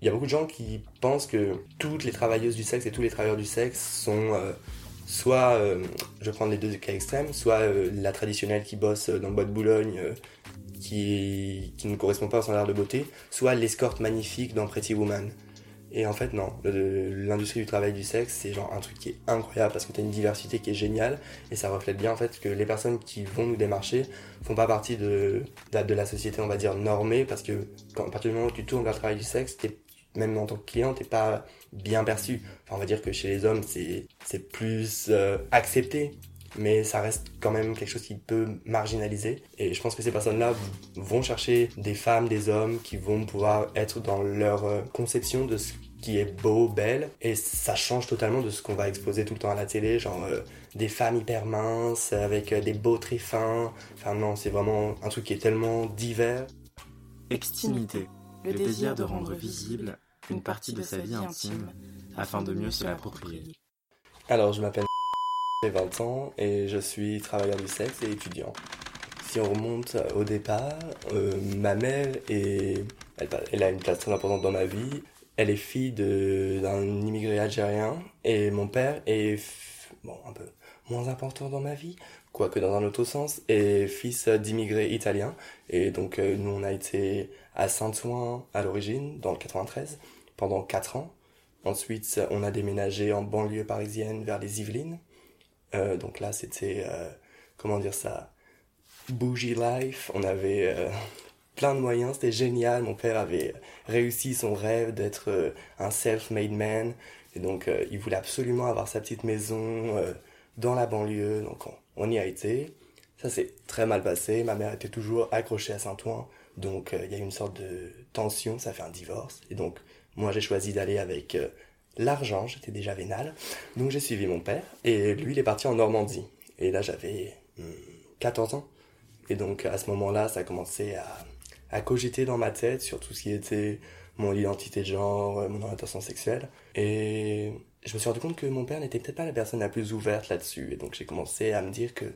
Il y a beaucoup de gens qui pensent que toutes les travailleuses du sexe et tous les travailleurs du sexe sont euh, soit, euh, je prendre les deux cas extrêmes, soit euh, la traditionnelle qui bosse dans le bois de Boulogne qui, qui ne correspond pas au standard de beauté, soit l'escorte magnifique dans Pretty Woman. Et en fait, non, l'industrie du travail du sexe, c'est genre un truc qui est incroyable parce que tu as une diversité qui est géniale et ça reflète bien en fait que les personnes qui vont nous démarcher font pas partie de, de, la société, on va dire, normée parce que quand, à partir du moment où tu tournes vers le travail du sexe, même en tant que client, t'es pas bien perçu. Enfin, on va dire que chez les hommes, c'est, plus euh, accepté mais ça reste quand même quelque chose qui peut marginaliser. Et je pense que ces personnes-là vont chercher des femmes, des hommes qui vont pouvoir être dans leur euh, conception de ce qui est beau, belle, et ça change totalement de ce qu'on va exposer tout le temps à la télé, genre euh, des femmes hyper minces, avec des beaux très fins. Enfin non, c'est vraiment un truc qui est tellement divers. Extimité, le désir de rendre visible une partie de sa vie intime afin de mieux se l'approprier. Alors, je m'appelle j'ai 20 ans et je suis travailleur du sexe et étudiant. Si on remonte au départ, euh, ma mère est, elle, a une place très importante dans ma vie. Elle est fille d'un immigré algérien et mon père est bon un peu moins important dans ma vie, quoique dans un autre sens, est fils d'immigrés italiens. Et donc euh, nous on a été à Saint-Ouen à l'origine, dans le 93, pendant 4 ans. Ensuite on a déménagé en banlieue parisienne vers les Yvelines. Euh, donc là, c'était, euh, comment dire ça, bougie life. On avait euh, plein de moyens, c'était génial. Mon père avait réussi son rêve d'être un self-made man. Et donc, il voulait absolument avoir sa petite maison dans la banlieue. Donc, on, y a été. Ça s'est très mal passé. Ma mère était toujours accrochée à Saint-Ouen. Donc, il y a eu une sorte de tension. Ça fait un divorce. Et donc, moi, j'ai choisi d'aller avec l'argent, j'étais déjà vénal. Donc j'ai suivi mon père et lui il est parti en Normandie. Et là j'avais 14 hmm, ans. Et donc à ce moment-là, ça a commencé à, à cogiter dans ma tête sur tout ce qui était mon identité de genre, mon orientation sexuelle. Et je me suis rendu compte que mon père n'était peut-être pas la personne la plus ouverte là-dessus. Et donc j'ai commencé à me dire que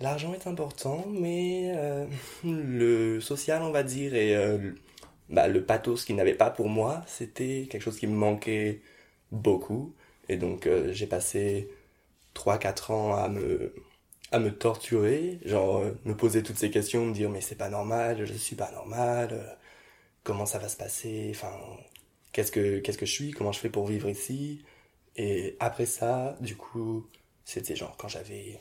l'argent est important, mais euh, le social, on va dire, et euh, bah, le pathos qu'il n'avait pas pour moi, c'était quelque chose qui me manquait beaucoup. Et donc euh, j'ai passé 3-4 ans à me, à me torturer, genre euh, me poser toutes ces questions, me dire mais c'est pas normal, je suis pas normal, euh, comment ça va se passer, enfin qu'est-ce que qu'est-ce que je suis, comment je fais pour vivre ici? Et après ça, du coup, c'était genre quand j'avais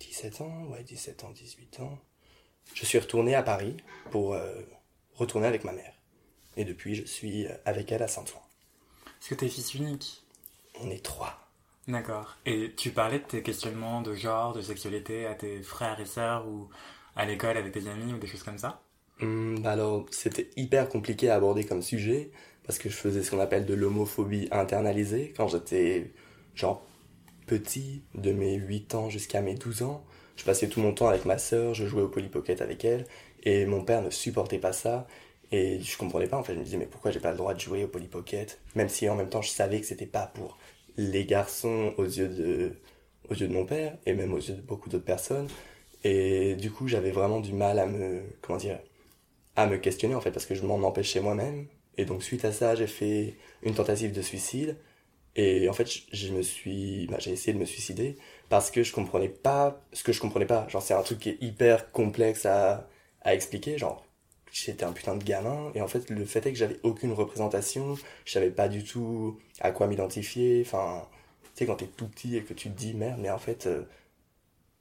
17 hmm, ans, ouais 17 ans, 18 ans, je suis retourné à Paris pour retourner avec ma mère. Et depuis, je suis avec elle à Saint-Ouen. Est-ce que t'es fils unique On est trois. D'accord. Et tu parlais de tes questionnements de genre, de sexualité à tes frères et sœurs ou à l'école avec tes amis ou des choses comme ça? Hum, Alors, c'était hyper compliqué à aborder comme sujet parce que je faisais ce qu'on appelle de l'homophobie internalisée quand j'étais genre petit, de mes 8 ans jusqu'à mes 12 ans. Je passais tout mon temps avec ma sœur, je jouais au Polly Pocket avec elle et mon père ne supportait pas ça et je comprenais pas, en fait. Je me disais, mais pourquoi j'ai pas le droit de jouer au Polly Pocket Même si en même temps, je savais que c'était pas pour les garçons aux yeux de, aux yeux de mon père, et même aux yeux de beaucoup d'autres personnes. Et du coup, j'avais vraiment du mal à me, comment dire, à me questionner, en fait, parce que je m'en empêchais moi-même. Et donc, suite à ça, j'ai fait une tentative de suicide. Et en fait, je me suis, bah, j'ai essayé de me suicider parce que je comprenais pas ce que je comprenais pas. Genre, c'est un truc qui est hyper complexe à, à expliquer. Genre, j'étais un putain de gamin et en fait le fait est que j'avais aucune représentation je savais pas du tout à quoi m'identifier enfin tu sais quand t'es tout petit et que tu te dis merde mais en fait euh,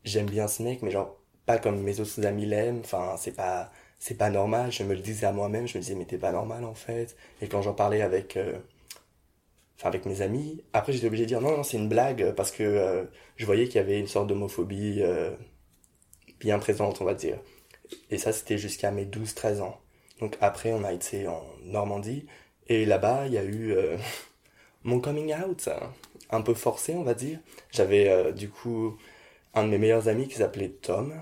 j'aime bien ce mec mais genre pas comme mes autres amis l'aiment enfin c'est pas c'est pas normal je me le disais à moi-même je me disais mais t'es pas normal en fait et quand j'en parlais avec euh, avec mes amis. Après, j'étais obligé de dire non, non, c'est une blague parce que euh, je voyais qu'il y avait une sorte d'homophobie euh, bien présente, on va dire. Et ça, c'était jusqu'à mes 12-13 ans. Donc après, on a été en Normandie et là-bas, il y a eu mon coming out, un peu forcé, on va dire. J'avais du coup un de mes meilleurs amis qui s'appelait Tom,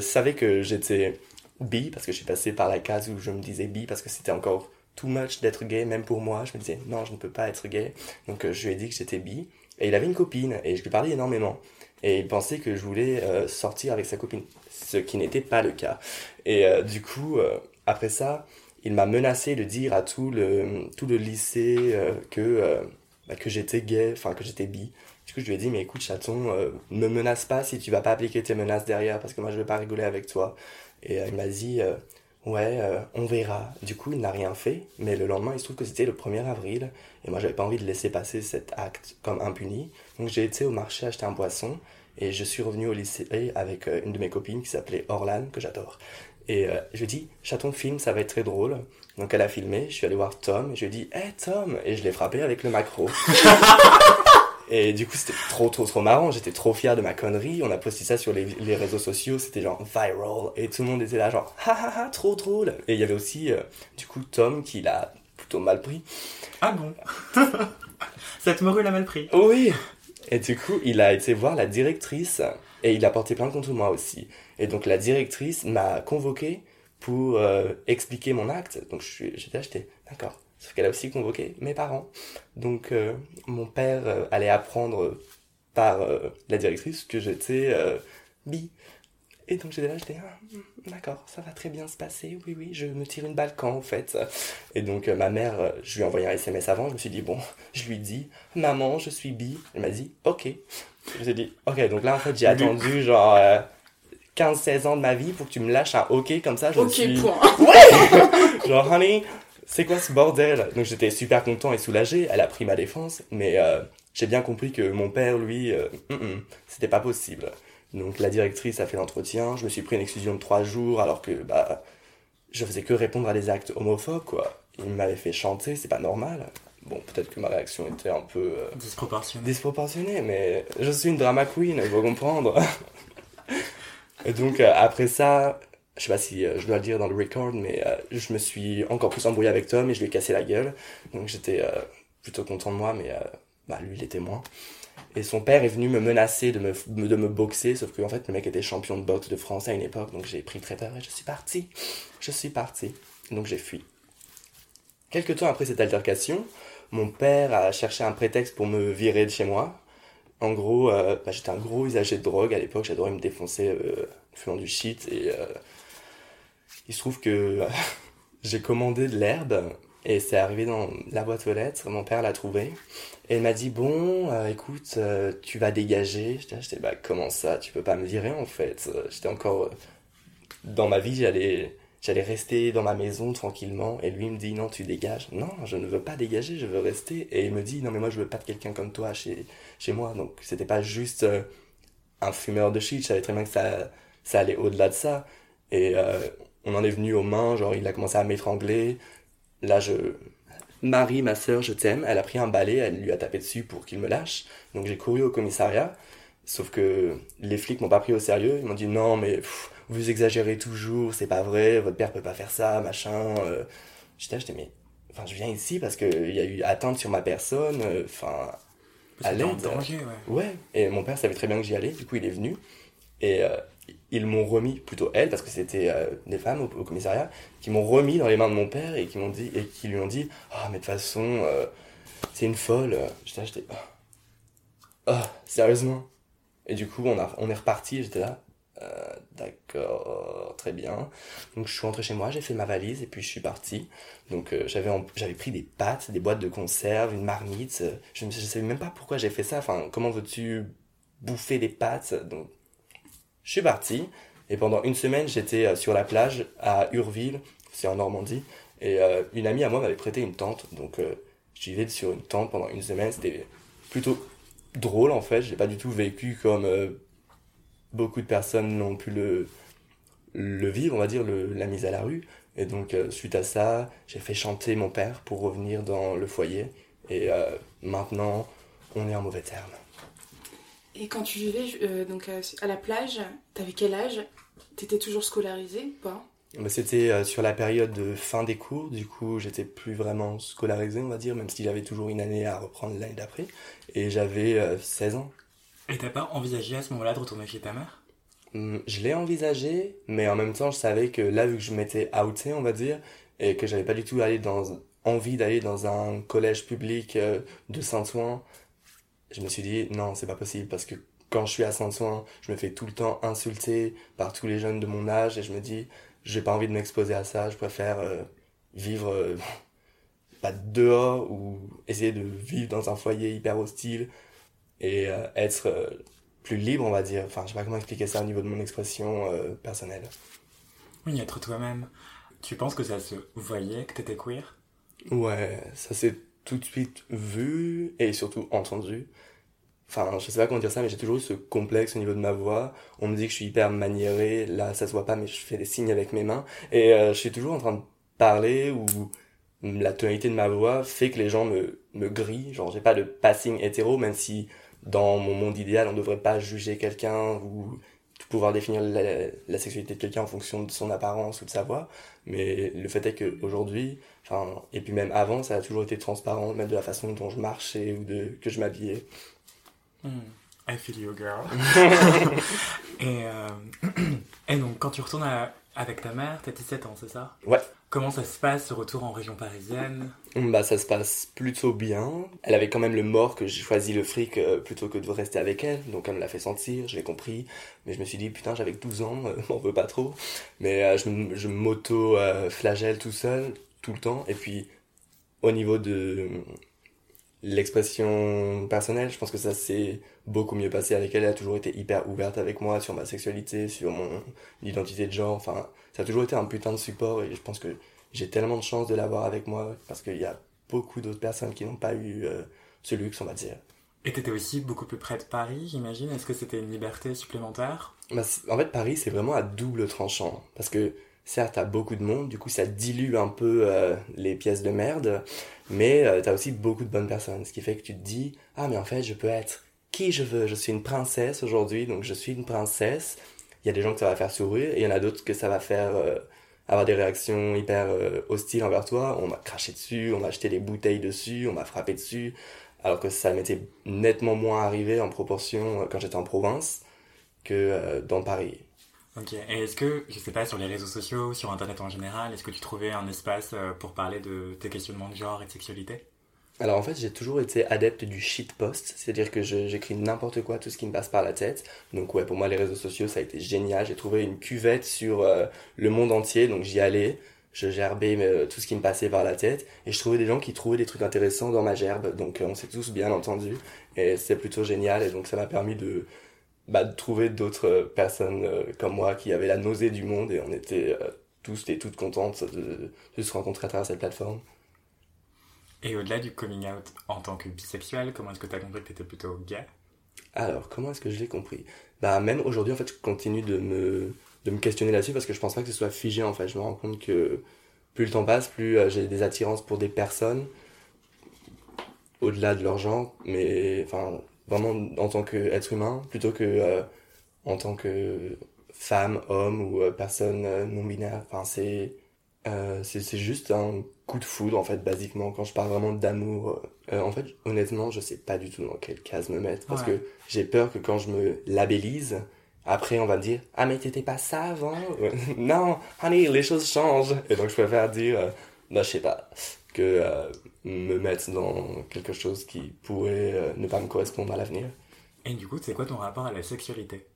savait que j'étais bi parce que je suis passé par la case où je me disais bi parce que c'était encore too much d'être gay, même pour moi. Je me disais, non, je ne peux pas être gay. Donc, euh, je lui ai dit que j'étais bi. Et il avait une copine, et je lui parlais énormément. Et il pensait que je voulais euh, sortir avec sa copine, ce qui n'était pas le cas. Et euh, du coup, après ça, il m'a menacé de dire à tout le, tout le lycée que, bah, que j'étais gay, enfin que j'étais bi. Du coup, je lui ai dit, mais écoute, chaton, ne me menace pas si tu vas pas appliquer tes menaces derrière, parce que moi, je vais pas rigoler avec toi. Et il m'a dit, ouais, euh, on verra. Du coup, il n'a rien fait, mais le lendemain, il se trouve que c'était le 1er avril, et moi, j'avais pas envie de laisser passer cet acte comme impuni. Donc, j'ai été au marché acheter un poisson, et je suis revenu au lycée avec euh, une de mes copines qui s'appelait Orlan, que j'adore. Et euh, je lui ai dit, chaton, film, ça va être très drôle. Donc, elle a filmé, je suis allé voir Tom, et je lui ai dit, hé, Tom! Et je l'ai frappé avec le macro. Et du coup, c'était trop, trop, trop marrant. J'étais trop fier de ma connerie. On a posté ça sur les, les réseaux sociaux. C'était genre viral. Et tout le monde était là, genre, ha ha ha, trop drôle. Et il y avait aussi, euh, du coup, Tom qui l'a plutôt mal pris. Ah bon? Cette morue l'a mal pris. Oui. Et du coup, il a été voir la directrice. Et il a porté plainte contre moi aussi. Et donc, la directrice m'a convoqué pour euh, expliquer mon acte. Donc, j'étais acheté. D'accord Sauf qu'elle a aussi convoqué mes parents. Donc euh, mon père euh, allait apprendre par euh, la directrice que j'étais bi. Et donc j'étais là, j'étais, ah, d'accord, ça va très bien se passer, oui, oui, je me tire une balle quand, en fait. Et donc ma mère, je lui ai envoyé un SMS avant, je me suis dit, bon, je lui dis, maman, je suis bi. Elle m'a dit, ok. Je me dit, ok, donc là, en fait, j'ai attendu genre 15-16 ans de ma vie pour que tu me lâches un ok comme ça. Je ok, suis... point. Ouais Genre, honey, c'est quoi ce bordel? Donc j'étais super content et soulagé, elle a pris ma défense, mais euh, j'ai bien compris que mon père, lui, euh, c'était pas possible. Donc la directrice a fait l'entretien, je me suis pris une exclusion de trois jours alors que bah je faisais que répondre à des actes homophobes quoi. Il m'avait fait chanter, c'est pas normal. Bon, peut-être que ma réaction était un peu euh, disproportionnée. disproportionnée, mais je suis une drama queen, il faut comprendre. et donc après ça, je sais pas si euh, je dois le dire dans le record, mais euh, je me suis encore plus embrouillé avec Tom et je lui ai cassé la gueule. Donc j'étais euh, plutôt content de moi, mais bah, lui, il était moins. Et son père est venu me menacer de me, de me boxer, sauf qu'en fait, le mec était champion de boxe de France à une époque, donc j'ai pris très peur et je suis parti. Je suis parti. Donc j'ai fui. Quelques temps après cette altercation, mon père a cherché un prétexte pour me virer de chez moi. En gros, bah, j'étais un gros usager de drogue à l'époque, j'adorais me défoncer fumant du shit et il se trouve que j'ai commandé de l'herbe et c'est arrivé dans la boîte aux lettres. Mon père l'a trouvé. Et il m'a dit, bon, euh, écoute, euh, tu vas dégager. J'étais, bah, comment ça? Tu peux pas me virer, en fait. J'étais encore... Euh, dans ma vie, j'allais... J'allais rester dans ma maison tranquillement et lui me dit non tu dégages. Non je ne veux pas dégager, je veux rester. Et il me dit non mais moi je veux pas de quelqu'un comme toi chez, chez moi. Donc c'était pas juste un fumeur de shit, je savais très bien que ça, ça allait au-delà de ça. Et on en est venu aux mains, genre il a commencé à m'étrangler. Là, je... Marie, ma sœur, je t'aime. Elle a pris un balai, elle lui a tapé dessus pour qu'il me lâche. Donc j'ai couru au commissariat. Sauf que les flics m'ont pas pris au sérieux. Ils m'ont dit non, mais vous exagérez toujours, c'est pas vrai, votre père peut pas faire ça, machin. Euh. J'étais, j'étais, mais enfin, je viens ici parce qu'il y a eu atteinte sur ma personne. Euh, enfin, à l'aide. ouais. ouais. Et mon père savait très bien que j'y allais. Du coup, il est venu. Et euh, ils m'ont remis, plutôt elles, parce que c'était euh, des femmes au, commissariat, qui m'ont remis dans les mains de mon père et qui m'ont dit, et qui lui ont dit, ah, mais de toute façon, euh, c'est une folle. J'étais là, j'étais, ah, sérieusement. Et du coup, on, a, on est reparti, j'étais là, euh, d'accord, très bien. Donc je suis rentré chez moi, j'ai fait ma valise et puis je suis parti. Donc j'avais j'avais pris des pâtes, des boîtes de conserve, une marmite. Je ne savais même pas pourquoi j'ai fait ça. Enfin, comment veux-tu bouffer des pâtes Donc je suis parti et pendant une semaine, j'étais euh, sur la plage à Urville, c'est en Normandie, et euh, une amie à moi m'avait prêté une tente, donc euh, j'y vais sur une tente pendant une semaine. C'était plutôt drôle en fait. J'ai pas du tout vécu comme beaucoup de personnes n'ont pu le vivre, on va dire, la mise à la rue. Et donc, suite à ça, j'ai fait chanter mon père pour revenir dans le foyer. Et maintenant, on est en mauvais terme. Et quand tu vivais donc à la plage, t'avais quel âge? T'étais toujours scolarisé ou pas? Bah, C'était sur la période de fin des cours, du coup j'étais plus vraiment scolarisé on va dire, même si j'avais toujours une année à reprendre l'année d'après, et j'avais 16 ans. Et t'as pas envisagé à ce moment-là de retourner chez ta mère? Hum, Je l'ai envisagé, mais en même temps, je savais que là, vu que je m'étais outé, on va dire, et que j'avais pas du tout allé dans, envie d'aller dans un collège public euh, de Saint-Ouen, je me suis dit, non, c'est pas possible, parce que quand je suis à Saint-Ouen, je me fais tout le temps insulter par tous les jeunes de mon âge, et je me dis, j'ai pas envie de m'exposer à ça, je préfère euh, vivre, euh, pas dehors, ou essayer de vivre dans un foyer hyper hostile, et euh, être plus libre, on va dire. Enfin, je sais pas comment expliquer ça au niveau de mon expression personnelle. Oui, être toi-même. Tu penses que ça se voyait que t'étais queer? Ouais, ça s'est tout de suite vu et surtout entendu. Enfin, je sais pas comment dire ça, mais j'ai toujours ce complexe au niveau de ma voix. On me dit que je suis hyper maniéré. Là, ça se voit pas, mais je fais des signes avec mes mains. Et je suis toujours en train de parler ou la tonalité de ma voix fait que les gens me, me grillent. Genre, j'ai pas de passing hétéro, même si dans mon monde idéal, on devrait pas juger quelqu'un ou pouvoir définir la, sexualité de quelqu'un en fonction de son apparence ou de sa voix. Mais le fait est qu'aujourd'hui, enfin, et puis même avant, ça a toujours été transparent, même de la façon dont je marchais ou de, que je m'habillais. Hmm. I feel you, girl. et, euh, et donc, quand tu retournes avec ta mère, t'as 17 ans, c'est ça Ouais. Comment ça se passe ce retour en région parisienne Bah ça se passe plutôt bien. Elle avait quand même le mort que j'ai choisi le fric euh, plutôt que de rester avec elle, donc elle me l'a fait sentir, je l'ai compris. Mais je me suis dit putain j'avais 12 ans, euh, m'en veux pas trop. Mais euh, je, je m'auto flagelle tout seul tout le temps. Et puis au niveau de l'expression personnelle, je pense que ça s'est beaucoup mieux passé avec elle. Elle a toujours été hyper ouverte avec moi sur ma sexualité, sur mon identité de genre. Enfin, ça a toujours été un putain de support et je pense que j'ai tellement de chance de l'avoir avec moi parce qu'il y a beaucoup d'autres personnes qui n'ont pas eu euh, ce luxe, on va dire. Et t'étais aussi beaucoup plus près de Paris, j'imagine. Est-ce que c'était une liberté supplémentaire? Bah, En fait, Paris, c'est vraiment à double tranchant. Parce que, certes, t'as beaucoup de monde, du coup, ça dilue un peu euh, les pièces de merde. Mais tu euh, t'as aussi beaucoup de bonnes personnes. Ce qui fait que tu te dis, ah, mais en fait, je peux être qui je veux. Je suis une princesse aujourd'hui, donc je suis une princesse. Il y a des gens que ça va faire sourire, et il y en a d'autres que ça va faire avoir des réactions hyper euh, hostiles envers toi. On m'a craché dessus, on m'a jeté des bouteilles dessus, on m'a frappé dessus. Alors que ça m'était nettement moins arrivé en proportion euh, quand j'étais en province que euh, dans Paris. Ok, et est-ce que, je sais pas, sur les réseaux sociaux, sur Internet en général, est-ce que tu trouvais un espace pour parler de tes questionnements de genre et de sexualité? Alors en fait, j'ai toujours été adepte du shitpost, c'est-à-dire que j'écris n'importe quoi, tout ce qui me passe par la tête. Donc ouais, pour moi, les réseaux sociaux, ça a été génial. J'ai trouvé une cuvette sur euh, le monde entier, donc j'y allais, je gerbais euh, tout ce qui me passait par la tête, et je trouvais des gens qui trouvaient des trucs intéressants dans ma gerbe. Donc euh, on s'est tous bien entendus, et c'était plutôt génial, et donc ça m'a permis de, bah, de trouver d'autres personnes comme moi qui avaient la nausée du monde, et on était tous et toutes contentes de, de se rencontrer à travers cette plateforme. Et au-delà du coming out en tant que bisexuel, comment est-ce que tu as compris que tu étais plutôt gay? Alors, comment est-ce que je l'ai compris? Bah, même aujourd'hui, en fait, je continue de me, de me questionner là-dessus parce que je pense pas que ce soit figé, en fait. Je me rends compte que plus le temps passe, plus euh, j'ai des attirances pour des personnes au-delà de leur genre, mais enfin, vraiment en tant qu'être humain, plutôt que euh, en tant que femme, homme ou euh, personne non binaire. Enfin, c'est euh, c'est juste un coup de foudre en fait basiquement. Quand je parle vraiment d'amour euh, en fait honnêtement je sais pas du tout dans quelle case me mettre parce que j'ai peur que quand je me labellise après on va me dire ah mais t'étais pas ça avant non honey les choses changent. Et donc je préfère dire euh, bah je sais pas que me mettre dans quelque chose qui pourrait ne pas me correspondre à l'avenir et du coup c'est quoi ton rapport à la sexualité?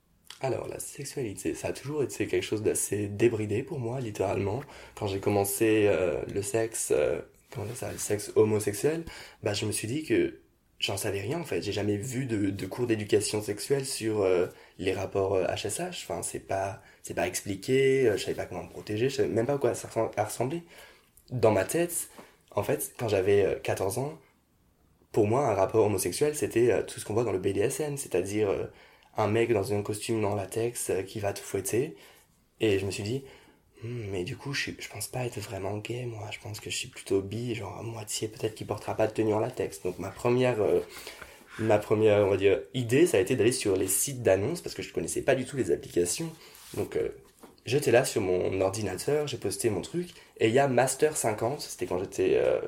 Alors, la sexualité, ça a toujours été quelque chose d'assez débridé pour moi, littéralement. Quand j'ai commencé euh, le sexe, euh, comment ça, le sexe homosexuel, bah, je me suis dit que j'en savais rien, en fait. J'ai jamais vu de, de cours d'éducation sexuelle sur euh, les rapports HSH. Enfin, c'est pas, c'est pas expliqué, je savais pas comment me protéger, je savais même pas à quoi ça ressemblait. Dans ma tête, en fait, quand j'avais 14 ans, pour moi, un rapport homosexuel, c'était tout ce qu'on voit dans le BDSM, c'est-à-dire un mec dans un costume en latex euh, qui va te fouetter. Et je me suis dit, Hmm, mais du coup, je, pense pas être vraiment gay, moi. Je pense que je suis plutôt bi, genre à moitié, peut-être qui portera pas de tenue en latex. Donc ma première, euh, ma première, on va dire, idée, ça a été d'aller sur les sites d'annonces parce que je connaissais pas du tout les applications. Euh, j'étais là sur mon ordinateur, j'ai posté mon truc et il y a Master 50, c'était quand j'étais euh,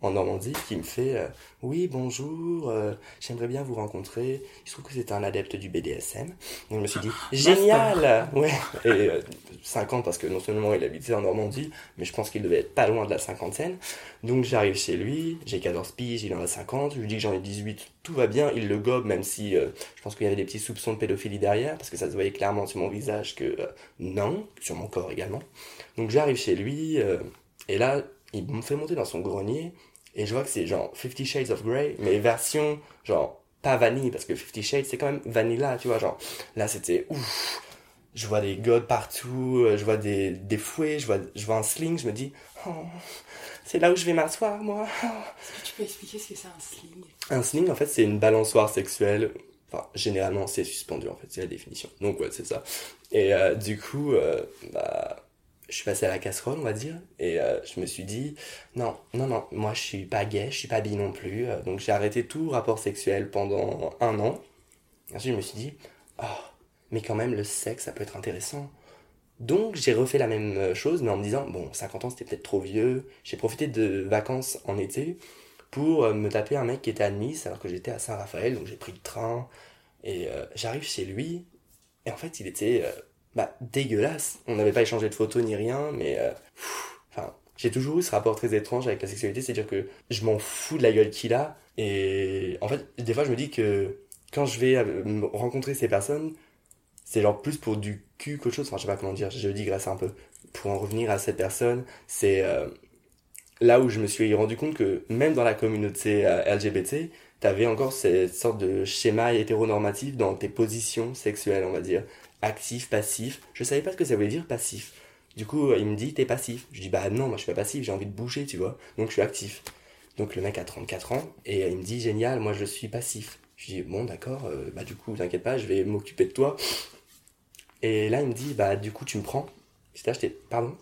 en Normandie, qui me fait euh, oui bonjour, euh, j'aimerais bien vous rencontrer. Il se trouve que c'est un adepte du BDSM. Donc je me suis dit génial, ouais. Et euh, 50 parce que non seulement il habitait en Normandie, mais je pense qu'il devait être pas loin de la cinquantaine. Donc j'arrive chez lui, j'ai 14 piges, il en a 50, je lui dis que j'en ai 18, tout va bien, il le gobe même si euh, je pense qu'il y avait des petits soupçons de pédophilie derrière, parce que ça se voyait clairement sur mon visage que euh, non, sur mon corps également. Donc j'arrive chez lui, euh, et là, il me fait monter dans son grenier, et je vois que c'est genre Fifty Shades of Grey, mais version genre pas vanille, parce que Fifty Shades c'est quand même vanilla, tu vois, genre là c'était ouf. Je vois des godes partout, euh, je vois des, des fouets, je vois, je vois un sling, je me dis, oh, c'est là où je vais m'asseoir, moi. Est-ce que tu peux expliquer ce que c'est un sling? Un sling, en fait, c'est une balançoire sexuelle. Enfin, généralement, c'est suspendu, en fait, c'est la définition. Donc, ouais, c'est ça. Et euh, du coup, euh, bah, je suis passé à la casserole, on va dire, et euh, je me suis dit, non, non, non, moi, je suis pas gay, je suis pas bi non plus. euh, donc, j'ai arrêté tout rapport sexuel pendant un an. Ensuite, je me suis dit, oh, mais quand même, le sexe, ça peut être intéressant. Donc, j'ai refait la même euh, chose, mais en me disant, bon, 50 ans, c'était peut-être trop vieux. J'ai profité de vacances en été pour me taper un mec qui était à Nice alors que j'étais à Saint-Raphaël, donc j'ai pris le train et j'arrive chez lui et en fait il était bah, dégueulasse. On n'avait pas échangé de photos ni rien, mais euh, enfin j'ai toujours eu ce rapport très étrange avec la sexualité, c'est-à-dire que je m'en fous de la gueule qu'il a et en fait des fois je me dis que quand je vais euh, rencontrer ces personnes, c'est genre plus pour du cul qu'autre chose. Enfin je sais pas comment dire, je digresse un peu. Pour en revenir à cette personne, c'est euh, là où je me suis rendu compte que même dans la communauté euh, LGBT, t'avais encore cette sorte de schéma hétéronormatif dans tes positions sexuelles, on va dire. Actif, passif. Je savais pas ce que ça voulait dire passif. Du coup, il me dit t'es passif. Je dis bah non, moi je suis pas passif, j'ai envie de bouger, tu vois. Donc je suis actif. Donc le mec a 34 ans et il me dit génial, moi je suis passif. Je dis bon d'accord, euh, bah du coup t'inquiète pas, je vais m'occuper de toi. Et là il me dit bah du coup tu me prends. J'étais j'étais pardon?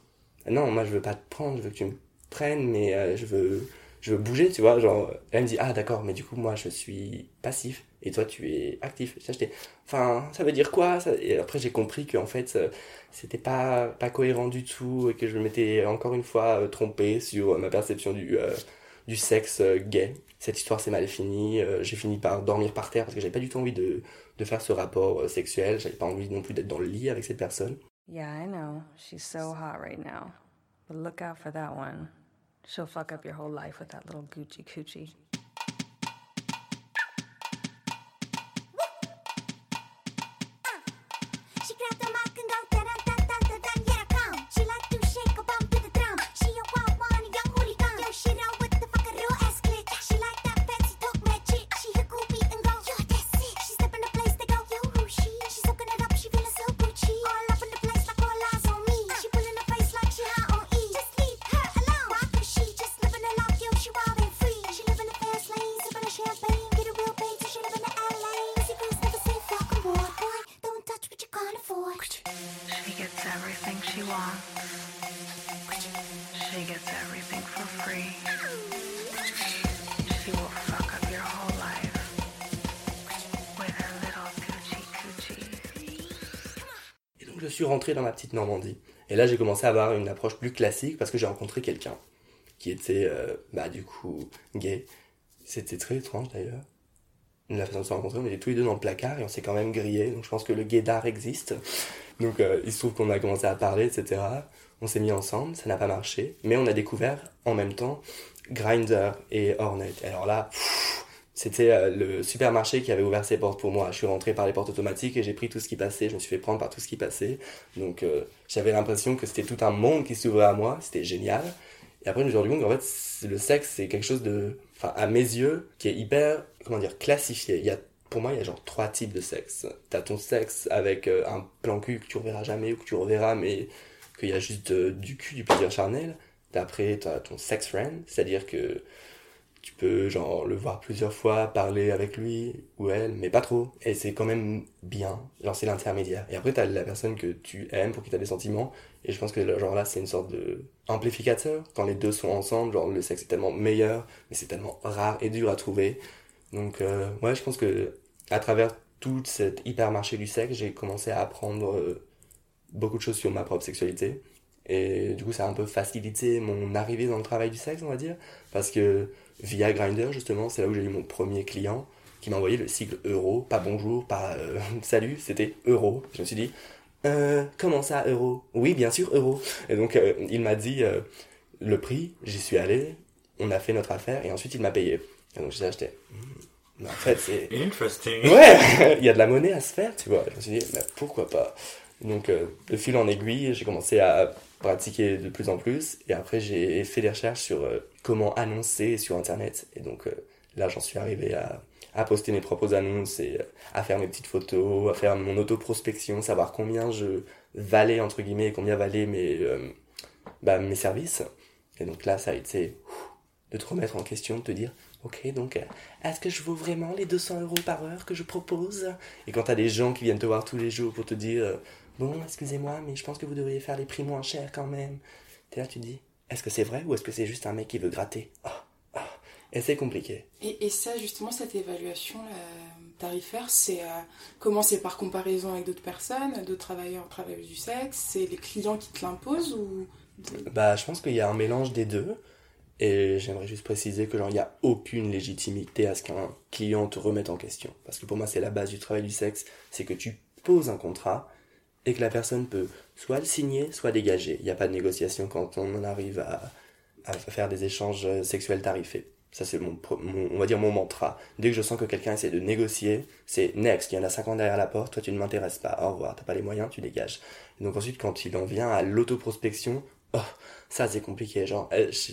Non, moi je veux pas te prendre, je veux que tu me prennes, mais euh, je veux je veux bouger, tu vois, genre elle me dit ah d'accord, mais du coup moi je suis passif et toi tu es actif. J'étais enfin ça veut dire quoi Et après j'ai compris qu'en fait euh, c'était pas pas cohérent du tout et que je m'étais encore une fois euh, trompé sur ma perception du euh, du sexe gay. Cette histoire s'est mal finie, j'ai fini par dormir par terre parce que j'avais pas du tout envie de de faire ce rapport sexuel, j'avais pas envie non plus d'être dans le lit avec cette personne. Yeah, I know. She's so hot right now. But look out for that one. She'll fuck up your whole life with that little Gucci coochie. Suis rentré dans ma petite Normandie. Et là j'ai commencé à avoir une approche plus classique parce que j'ai rencontré quelqu'un qui était euh, bah du coup gay. C'était très étrange d'ailleurs. La façon de se rencontrer, on était tous les deux dans le placard et on s'est quand même grillé. Donc je pense que le gaydar existe. Donc euh, il se trouve qu'on a commencé à parler, etc. On s'est mis ensemble, ça n'a pas marché. Mais on a découvert en même temps Grindr et Hornet. Et alors là, c'était euh, le supermarché qui avait ouvert ses portes pour moi. Je suis rentré par les portes automatiques et j'ai pris tout ce qui passait. Je me suis fait prendre par tout ce qui passait. Donc euh, j'avais l'impression que c'était tout un monde qui s'ouvrait à moi. C'était génial. Et après, je me suis rendu compte qu'en fait, le sexe, c'est quelque chose de, enfin, à mes yeux, qui est hyper, comment dire, classifié. Il y a, pour moi, il y a genre trois types de sexe. T'as ton sexe avec euh, un plan cul que tu reverras jamais ou que tu reverras, mais qu'il y a juste du cul, du plaisir charnel. Après, t'as ton sex friend, c'est-à-dire que tu peux genre le voir plusieurs fois, parler avec lui ou elle, mais pas trop. Et c'est quand même bien. Genre c'est l'intermédiaire. Et après t'as la personne que tu aimes pour qui t'as des sentiments. Et je pense que genre là c'est une sorte de amplificateur. Quand les deux sont ensemble, genre le sexe est tellement meilleur, mais c'est tellement rare et dur à trouver. Donc euh, ouais, je pense que à travers tout cet hypermarché du sexe, j'ai commencé à apprendre euh, beaucoup de choses sur ma propre sexualité. Et du coup, ça a un peu facilité mon arrivée dans le travail du sexe, on va dire. Parce que via Grindr, justement, c'est là où j'ai eu mon premier client qui m'a envoyé le sigle euro, pas bonjour, pas euh, salut, c'était euro. Je me suis dit, euh, comment ça, euro? Oui, bien sûr, euro. Et donc, euh, il m'a dit le prix, j'y suis allé, on a fait notre affaire, et ensuite il m'a payé. Et donc, j'ai acheté. Hmm, mais en fait, c'est. Interesting. Ouais, il y a de la monnaie à se faire, tu vois. Je me suis dit, mais pourquoi pas? Donc, de fil en aiguille, j'ai commencé à pratiquer de plus en plus. Et après, j'ai fait des recherches sur euh, comment annoncer sur Internet. Et donc, euh, là, j'en suis arrivé à, à poster mes propres annonces et euh, à faire mes petites photos, à faire mon auto-prospection, savoir combien je valais, entre guillemets, et combien valaient mes, bah, mes services. Et donc là, ça a été de te remettre en question, de te dire, ok, donc, est-ce que je vaux vraiment les 200 euros par heure que je propose? Et quand t'as des gens qui viennent te voir tous les jours pour te dire, bon, excusez-moi, mais je pense que vous devriez faire les prix moins chers quand même. T'es là, tu te dis, est-ce que c'est vrai ou est-ce que c'est juste un mec qui veut gratter? Ah, ah. Et c'est compliqué. Et, et ça, justement, cette évaluation là, tarifaire, c'est euh, comment c'est par comparaison avec d'autres personnes, d'autres travailleurs, travailleuses du sexe C'est les clients qui te l'imposent ou? Bah, je pense qu'il y a un mélange des deux. Et j'aimerais juste préciser que genre, il n'y a aucune légitimité à ce qu'un client te remette en question. Parce que pour moi, c'est la base du travail du sexe. C'est que tu poses un contrat et que la personne peut soit le signer, soit dégager. Il n'y a pas de négociation quand on en arrive à, à faire des échanges euh, sexuels tarifés. Ça, c'est mon, on va dire mon mantra. Dès que je sens que quelqu'un essaie de négocier, c'est next, il y en a 50 derrière la porte, toi tu ne m'intéresses pas, au revoir, t'as pas les moyens, tu dégages. Donc ensuite, quand il en vient à l'autoprospection, oh, ça c'est compliqué. Genre, euh, je-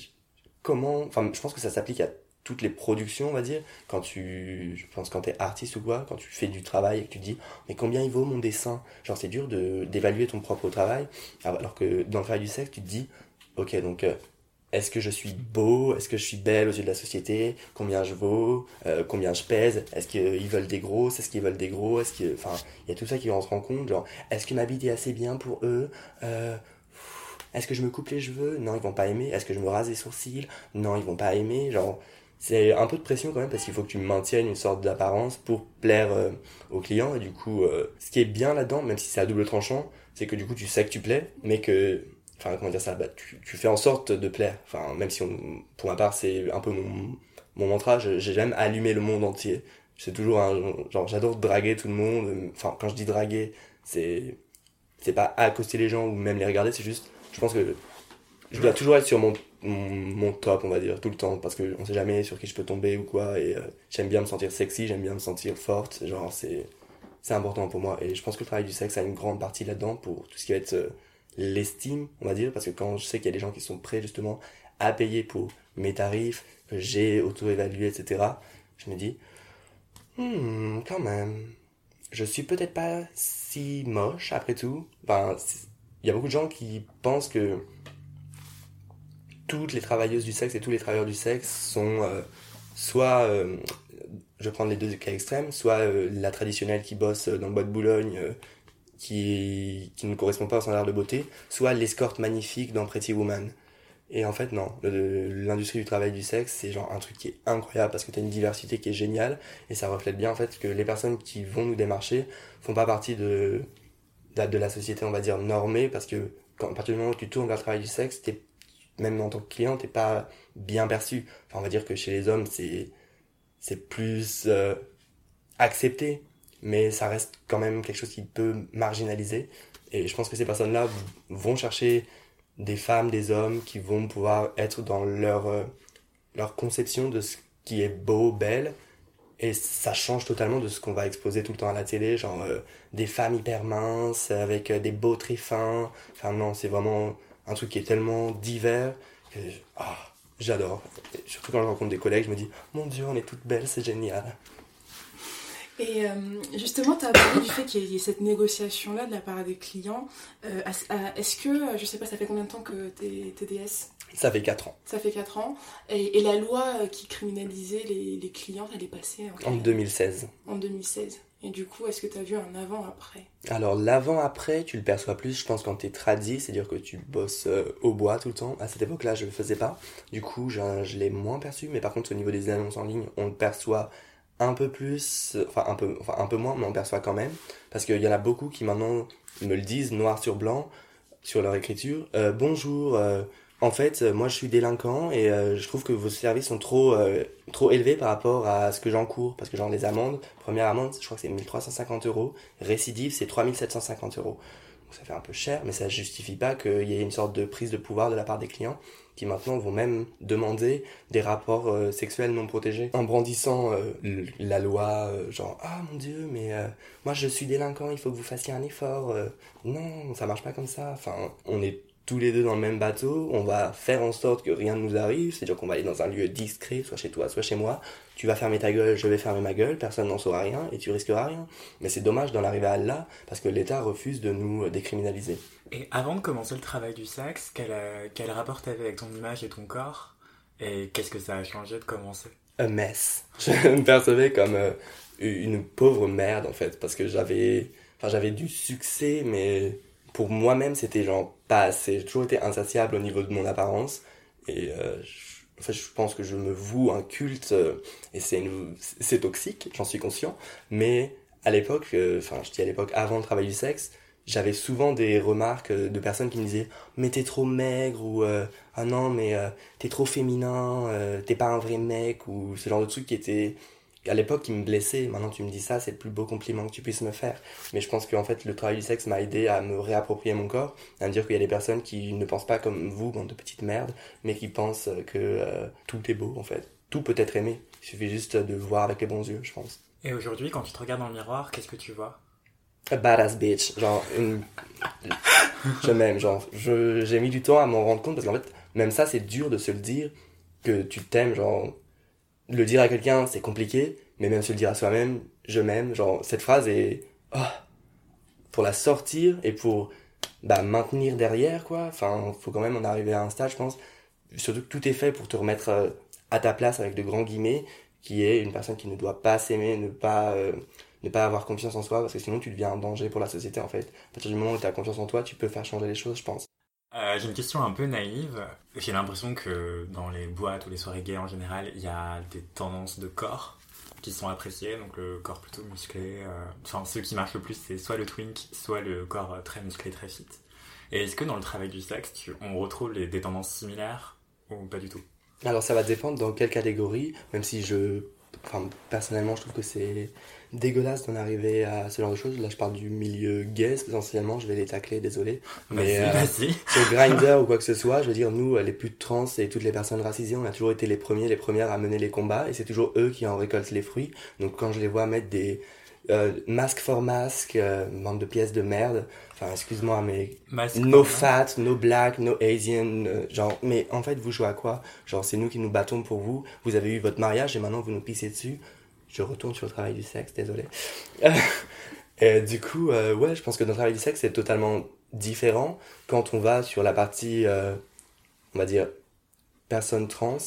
comment, enfin, je pense que ça s'applique à toutes les productions, on va dire. Quand tu, je pense quand t'es artiste ou quoi, quand tu fais du travail et que tu te dis, mais combien il vaut mon dessin? Genre, c'est dur d'évaluer ton propre travail. Alors que dans le travail du sexe, tu te dis, ok, donc euh, est-ce que je suis beau? Est-ce que je suis belle aux yeux de la société? Combien je vaux? Euh, Combien je pèse? Est-ce qu'ils veulent des gros Est-ce qu'ils veulent des gros? Est-ce que, enfin, il y a tout ça qui rentre en compte. Genre, est-ce que ma bite est assez bien pour eux? Euh, Est-ce que je me coupe les cheveux? Non, ils vont pas aimer. Est-ce que je me rase les sourcils? Non, ils vont pas aimer. Genre, c'est un peu de pression quand même parce qu'il faut que tu maintiennes une sorte d'apparence pour plaire euh, aux clients. Et du coup, euh, ce qui est bien là-dedans, même si c'est à double tranchant, c'est que du coup tu sais que tu plais, mais que, enfin comment dire ça, bah, tu, tu fais en sorte de plaire. Enfin, même si on, pour ma part c'est un peu mon, mon mantra, j'aime allumer le monde entier. C'est toujours un genre j'adore draguer tout le monde. Enfin, quand je dis draguer, c'est c'est pas accoster les gens ou même les regarder, c'est juste, je pense que je dois toujours être sur mon, mon, top, on va dire, tout le temps, parce que on sait jamais sur qui je peux tomber ou quoi, et euh, j'aime bien me sentir sexy, j'aime bien me sentir forte, genre c'est c'est important pour moi, et je pense que le travail du sexe a une grande partie là-dedans pour tout ce qui va être euh, l'estime, on va dire, parce que quand je sais qu'il y a des gens qui sont prêts justement à payer pour mes tarifs, que j'ai auto-évalué, etc., je me dis, hmm, quand même, je suis peut-être pas si moche après tout. Enfin, il y a beaucoup de gens qui pensent que toutes les travailleuses du sexe et tous les travailleurs du sexe sont euh, soit, euh, je prendre les deux cas extrêmes, soit euh, la traditionnelle qui bosse dans le bois de Boulogne, euh, qui, qui ne correspond pas au standard de beauté, soit l'escorte magnifique dans Pretty Woman. Et en fait, non. L'industrie du travail du sexe, c'est genre un truc qui est incroyable parce que t'as une diversité qui est géniale et ça reflète bien en fait que les personnes qui vont nous démarcher font pas partie de, de, la société, on va dire, normée parce que à partir du moment où tu tournes vers le travail du sexe, t'es, même en tant que client, t'es pas bien perçu. Enfin, on va dire que chez les hommes, c'est, c'est plus euh, accepté, mais ça reste quand même quelque chose qui peut marginaliser. Et je pense que ces personnes-là vont chercher des femmes, des hommes qui vont pouvoir être dans leur, euh, leur conception de ce qui est beau, belle. Et ça change totalement de ce qu'on va exposer tout le temps à la télé, genre euh, des femmes hyper minces, avec des beaux très fins. Enfin non, c'est vraiment un truc qui est tellement divers que ah, j'adore. Surtout quand je rencontre des collègues, je me dis, mon Dieu, on est toutes belles, c'est génial. Et euh, justement, tu as parlé du fait qu'il y ait cette négociation-là de la part des clients. Euh, à- Est-ce que, je sais pas, ça fait combien de temps que t'es TDS Ça fait 4 ans. Ça fait 4 ans. Et, et la loi euh, qui criminalisait les, les clientes, elle est passée en, En 2016. en 2016. Et du coup, est-ce que tu as vu un avant-après? Alors l'avant-après, tu le perçois plus, je pense, quand t'es tradit, c'est-à-dire que tu bosses euh, au bois tout le temps. À cette époque-là, je le faisais pas. Du coup, je, je l'ai moins perçu. Mais par contre, au niveau des annonces en ligne, on le perçoit un peu plus, enfin un peu, enfin un peu moins, mais on le perçoit quand même. Parce qu'il y en a beaucoup qui maintenant me le disent noir sur blanc sur leur écriture. Euh, bonjour, euh, en fait, euh, moi je suis délinquant et euh, je trouve que vos services sont trop, euh, élevés par rapport à ce que j'encours. Parce que genre les amendes, première amende, je crois que c'est 1350 euros. Récidive, c'est 3750 euros. Donc ça fait un peu cher, mais ça justifie pas qu'il y ait une sorte de prise de pouvoir de la part des clients qui maintenant vont même demander des rapports sexuels non protégés en brandissant la loi genre ah mon dieu mais moi je suis délinquant il faut que vous fassiez un effort non ça marche pas comme ça enfin on est tous les deux dans le même bateau on va faire en sorte que rien ne nous arrive c'est à dire qu'on va aller dans un lieu discret soit chez toi soit chez moi. Tu vas fermer ta gueule je vais fermer ma gueule personne n'en saura rien et tu risqueras rien. Mais c'est dommage d'en arriver à là parce que l'État refuse de nous euh, décriminaliser. Et avant de commencer le travail du sexe, quel, euh, quel rapport t'avais avec ton image et ton corps? Et qu'est-ce que ça a changé de commencer? A mess. Je me percevais comme euh, une pauvre merde en fait parce que j'avais enfin j'avais du succès mais pour moi-même c'était genre pas assez. J'ai toujours été insatiable au niveau de mon apparence et euh, je, en fait, je pense que je me voue un culte euh, et c'est c'est toxique, j'en suis conscient, mais à l'époque euh, enfin je dis à l'époque avant le travail du sexe, j'avais souvent des remarques euh, de personnes qui me disaient mais t'es trop maigre ou euh, ah non mais t'es trop féminin, t'es pas un vrai mec, ou ce genre de truc qui était à l'époque qui me blessait. Maintenant tu me dis ça, c'est le plus beau compliment que tu puisses me faire. Mais je pense qu'en fait le travail du sexe m'a aidé à me réapproprier mon corps, à me dire qu'il y a des personnes qui ne pensent pas comme vous, bande de petites merdes, mais qui pensent que euh, tout est beau en fait. Tout peut être aimé. Il suffit juste de voir avec les bons yeux, je pense. Et aujourd'hui, quand tu te regardes dans le miroir, qu'est-ce que tu vois? A badass bitch, genre une... je m'aime, genre j'ai mis du temps à m'en rendre compte parce qu'en fait même ça c'est dur de se le dire que tu t'aimes genre le dire à quelqu'un c'est compliqué mais même se le dire à soi-même je m'aime genre cette phrase est oh, pour la sortir et pour bah maintenir derrière quoi enfin faut quand même en arriver à un stade je pense surtout que tout est fait pour te remettre euh, à ta place avec de grands guillemets qui est une personne qui ne doit pas s'aimer ne pas euh, ne pas avoir confiance en soi parce que sinon tu deviens un danger pour la société en fait. À partir du moment où tu as confiance en toi, tu peux faire changer les choses, je pense. Euh, J'ai une question un peu naïve. J'ai l'impression que dans les boîtes ou les soirées gays en général, il y a des tendances de corps qui sont appréciées, donc le corps plutôt musclé. euh, Enfin, ceux qui marchent le plus, c'est soit le twink, soit le corps très musclé, très fit. Et est-ce que dans le travail du sexe, on retrouve des tendances similaires ou pas du tout? Alors ça va dépendre dans quelle catégorie, même si je... Enfin, personnellement, je trouve que c'est dégueulasse d'en arriver à ce genre de choses. Là, je parle du milieu gay, essentiellement, je vais les tacler, désolé. Mais, euh, sur Grindr ou quoi que ce soit, je veux dire, nous, les plus trans et toutes les personnes racisées, on a toujours été les premiers, les premières à mener les combats, et c'est toujours eux qui en récoltent les fruits. Donc quand je les vois mettre des euh, masques for masques, euh, bande de pièces de merde, enfin excuse-moi, mais Masque no fat, no black, no Asian, euh, genre, mais en fait, vous jouez à quoi? Genre, c'est nous qui nous battons pour vous, vous avez eu votre mariage et maintenant vous nous pissez dessus. Je retourne sur le travail du sexe, désolé. et du coup, euh, ouais, je pense que notre travail du sexe c'est totalement différent quand on va sur la partie, euh, on va dire, personne trans.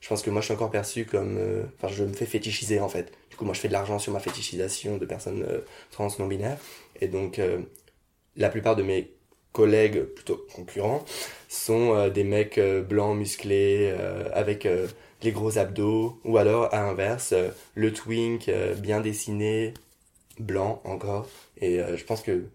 Je pense que moi je suis encore perçu comme. euh, Enfin, je me fais fétichiser en fait. Du coup, moi je fais de l'argent sur ma fétichisation de personnes euh, trans non binaires. Et donc, euh, la plupart de mes collègues, plutôt concurrents, sont euh, des mecs euh, blancs, musclés, avec les gros abdos. Ou alors, à l'inverse, le twink, bien dessiné, blanc encore. Et je pense que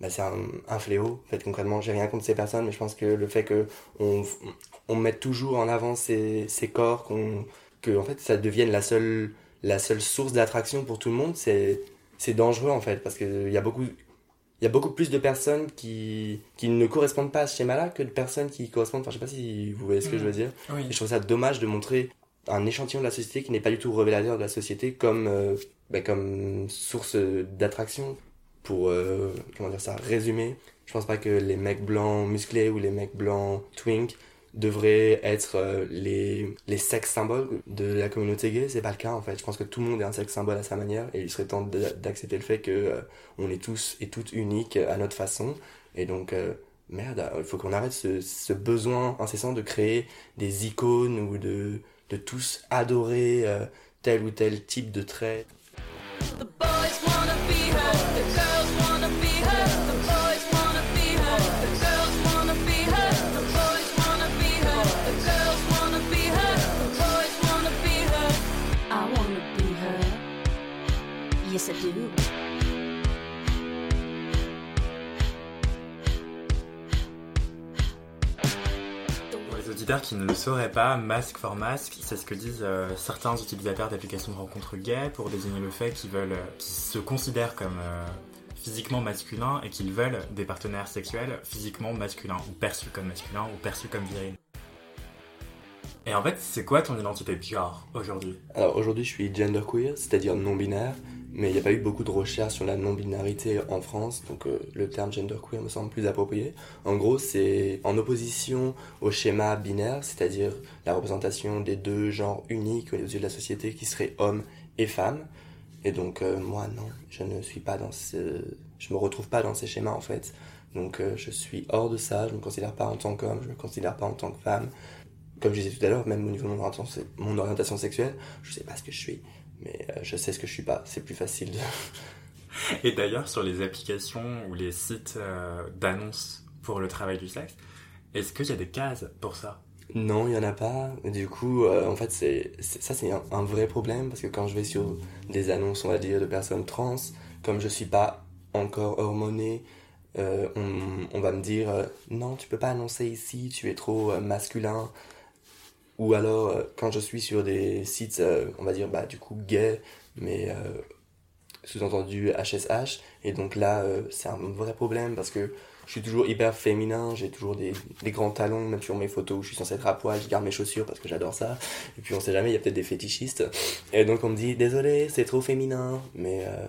bah, c'est un, fléau. En fait, concrètement, j'ai rien contre ces personnes, mais je pense que le fait que on, mette toujours en avant ces, ces corps, qu'on, que en fait ça devienne la seule, la seule source d'attraction pour tout le monde, c'est, c'est dangereux en fait, parce qu'il y a beaucoup, il y a beaucoup plus de personnes qui, qui ne correspondent pas à ce schéma-là que de personnes qui correspondent. Enfin, je sais pas si vous voyez ce que je veux dire. Oui. Et je trouve ça dommage de montrer un échantillon de la société qui n'est pas du tout révélateur de la société comme, euh, bah, comme source d'attraction. Pour, euh, comment dire ça, résumer, je pense pas que les mecs blancs musclés ou les mecs blancs twink devraient être euh, les, les sex symboles de la communauté gay. C'est pas le cas en fait. Je pense que tout le monde est un sex symbole à sa manière et il serait temps d'a- d'accepter le fait que euh, on est tous et toutes uniques à notre façon. Et donc, euh, merde, il faut qu'on arrête ce, besoin incessant de créer des icônes ou de, de tous adorer tel ou tel type de trait. Pour les auditeurs qui ne le sauraient pas, masque for masque, c'est ce que disent euh, certains utilisateurs d'applications de rencontres gays pour désigner le fait qu'ils veulent, euh, qu'ils se considèrent comme euh, physiquement masculins et qu'ils veulent des partenaires sexuels physiquement masculins ou perçus comme masculins ou perçus comme virils. Et en fait, c'est quoi ton identité de genre aujourd'hui? Alors aujourd'hui, je suis genderqueer, c'est-à-dire non-binaire, mais il n'y a pas eu beaucoup de recherches sur la non-binarité en France, donc euh, le terme genderqueer me semble plus approprié. En gros, c'est en opposition au schéma binaire, c'est-à-dire la représentation des deux genres uniques aux yeux de la société qui seraient homme et femme. Et donc euh, moi, non, je ne suis pas dans ce... Je me retrouve pas dans ces schémas en fait. Donc euh, je suis hors de ça, je me considère pas en tant qu'homme, je me considère pas en tant que femme. Comme je disais tout à l'heure, même au niveau de mon orientation, sexuelle, je sais pas ce que je suis, mais euh, je sais ce que je suis pas. C'est plus facile de... Et d'ailleurs, sur les applications ou les sites euh, d'annonces pour le travail du sexe, est-ce qu'il y a des cases pour ça? Non, il y en a pas. Du coup, euh, en fait, c'est ça c'est un, un vrai problème parce que quand je vais sur des annonces, on va dire, de personnes trans, comme je suis pas encore hormoné, euh, on, on va me dire non, tu peux pas annoncer ici, tu es trop masculin. Ou alors, euh, quand je suis sur des sites, euh, on va dire, bah, du coup, gay, mais euh, sous-entendu HSH, et donc là, c'est un vrai problème parce que je suis toujours hyper féminin, j'ai toujours des, des grands talons, même sur mes photos où je suis censé être à poil, je garde mes chaussures parce que j'adore ça. Et puis on sait jamais, il y a peut-être des fétichistes. Et donc on me dit, désolé, c'est trop féminin, mais euh,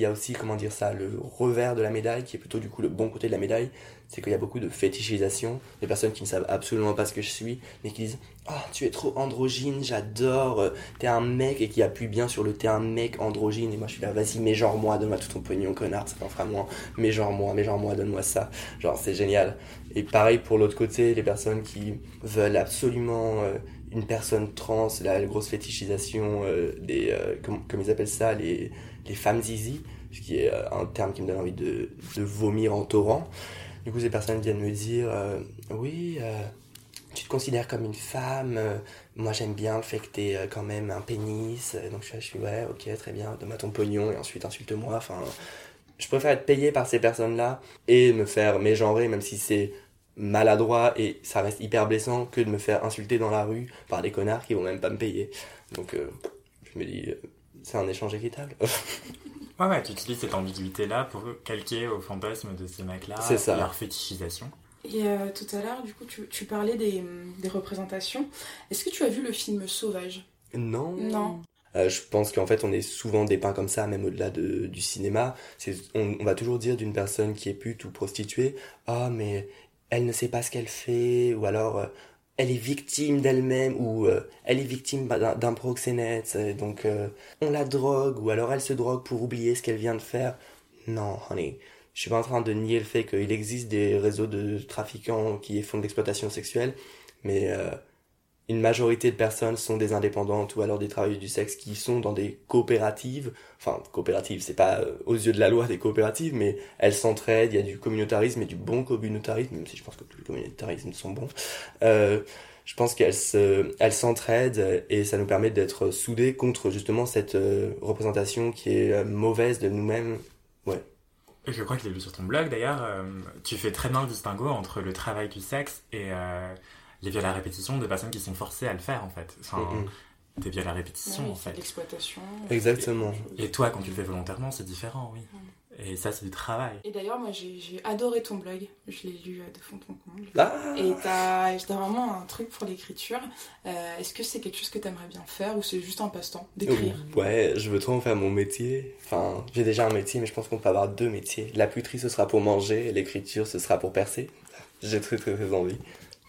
il y a aussi, comment dire ça, le revers de la médaille, qui est plutôt du coup le bon côté de la médaille, c'est qu'il y a beaucoup de fétichisation, des personnes qui ne savent absolument pas ce que je suis, mais qui disent Oh, tu es trop androgyne, j'adore, euh, t'es un mec, et qui appuie bien sur le t'es un mec androgyne, et moi je suis là, vas-y, mets genre moi, donne-moi tout ton pognon, connard, ça t'en fera moins, mets genre moi, mets genre moi, donne-moi ça. Genre, c'est génial. Et pareil pour l'autre côté, les personnes qui veulent absolument euh, une personne trans, la grosse fétichisation euh, des, comme ils appellent ça, les, les femmes zizi, ce qui est euh, un terme qui me donne envie de, vomir en torrent. Du coup, ces personnes viennent me dire euh, Oui, euh, tu te considères comme une femme, moi j'aime bien le fait que euh, quand même un pénis. Donc je, suis- Ouais, ok, très bien, donne-moi ton pognon et ensuite insulte-moi. Enfin, je préfère être payé par ces personnes-là et me faire mégenrer, même si c'est maladroit et ça reste hyper blessant, que de me faire insulter dans la rue par des connards qui vont même pas me payer. Donc je me dis, c'est un échange équitable. Ouais, ouais, tu utilises cette ambiguïté-là pour calquer au fantasme de ces mecs-là, C'est ça. leur fétichisation. Et euh, tout à l'heure, du coup, tu, tu parlais des, des représentations. Est-ce que tu as vu le film Sauvage? Non. Non. Euh, je pense qu'en fait, on est souvent dépeint comme ça, même au-delà de, du cinéma. C'est, on, on va toujours dire d'une personne qui est pute ou prostituée, ah, mais elle ne sait pas ce qu'elle fait, ou alors euh, elle est victime d'elle-même, ou euh, elle est victime d'un, d'un proxénète, et donc euh, on la drogue, ou alors elle se drogue pour oublier ce qu'elle vient de faire. Non, honey. Je suis pas en train de nier le fait qu'il existe des réseaux de trafiquants qui font de l'exploitation sexuelle, mais euh, une majorité de personnes sont des indépendantes ou alors des travailleurs du sexe qui sont dans des coopératives. Enfin, coopératives, c'est pas euh, aux yeux de la loi des coopératives, mais elles s'entraident, il y a du communautarisme et du bon communautarisme, même si je pense que tous les communautarismes sont bons. Euh, je pense qu'elles se, elles s'entraident et ça nous permet d'être soudés contre justement cette euh, représentation qui est mauvaise de nous-mêmes. Ouais. Je crois que j'ai lu sur ton blog d'ailleurs, tu fais très bien le distinguo entre le travail du sexe et les viols à répétition de personnes qui sont forcées à le faire en fait. Enfin, Mhm. des viols à répétition en c'est fait. l'exploitation. Exactement. Et toi, quand tu le fais volontairement, c'est différent, oui. Et ça, c'est du travail. Et d'ailleurs, moi, j'ai adoré ton blog. Je l'ai lu euh, de fond en comble. Ah Et t'as vraiment un truc pour l'écriture. Euh, Est-ce que c'est quelque chose que t'aimerais bien faire ou c'est juste un passe-temps d'écrire? Ouais, je veux trop en faire mon métier. Enfin, j'ai déjà un métier, mais je pense qu'on peut avoir deux métiers. La puterie, ce sera pour manger, et l'écriture, ce sera pour percer. J'ai très très très envie.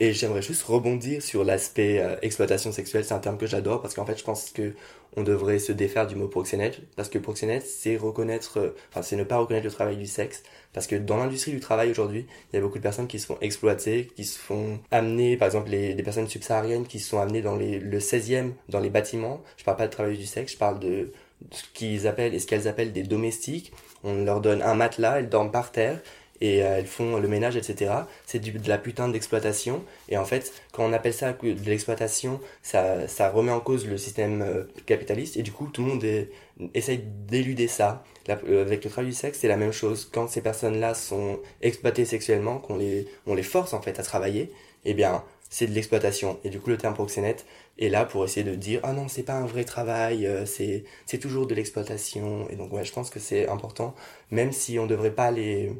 Et j'aimerais juste rebondir sur l'aspect euh, exploitation sexuelle. C'est un terme que j'adore parce qu'en fait, je pense que on devrait se défaire du mot proxénète parce que proxénète, c'est reconnaître, euh, enfin, c'est ne pas reconnaître le travail du sexe. Parce que dans l'industrie du travail aujourd'hui, il y a beaucoup de personnes qui se font exploiter, qui se font amener, par exemple, les, des personnes subsahariennes qui se sont amenées dans les, le 16e, dans les bâtiments. Je parle pas de travail du sexe, je parle de ce qu'ils appellent et ce qu'elles appellent des domestiques. On leur donne un matelas, elles dorment par terre et euh, elles font le ménage, etc. C'est de la putain d'exploitation. Et en fait, quand on appelle ça de l'exploitation, ça, ça remet en cause le système euh, capitaliste. Et du coup, tout le monde est- essaye d'éluder ça. La- euh, avec le travail du sexe, c'est la même chose. Quand ces personnes-là sont exploitées sexuellement, qu'on les, on les force en fait à travailler, eh bien, c'est de l'exploitation. Et du coup, le terme proxénète est là pour essayer de dire ah non, c'est pas un vrai travail, c'est toujours de l'exploitation. Et donc, ouais, je pense que c'est important, même si on devrait pas les.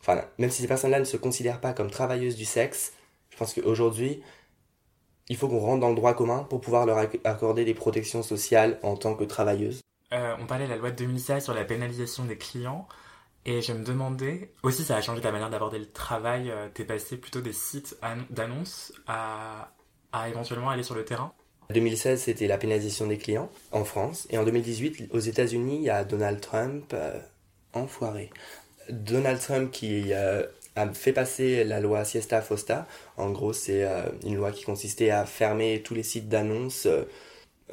Enfin, même si ces personnes-là ne se considèrent pas comme travailleuses du sexe, je pense qu'aujourd'hui, il faut qu'on rentre dans le droit commun pour pouvoir leur ac- accorder des protections sociales en tant que travailleuses. Euh, on parlait de la loi de 2016 sur la pénalisation des clients. Et je me demandais, aussi ça a changé ta manière d'aborder le travail, euh, t'es passé plutôt des sites ann- d'annonces à, à éventuellement aller sur le terrain? 2016, c'était la pénalisation des clients en France. Et en 2018, aux États-Unis, il y a Donald Trump, euh, enfoiré. Donald Trump qui euh, a fait passer la loi Siesta Fosta. En gros, c'est euh, une loi qui consistait à fermer tous les sites d'annonces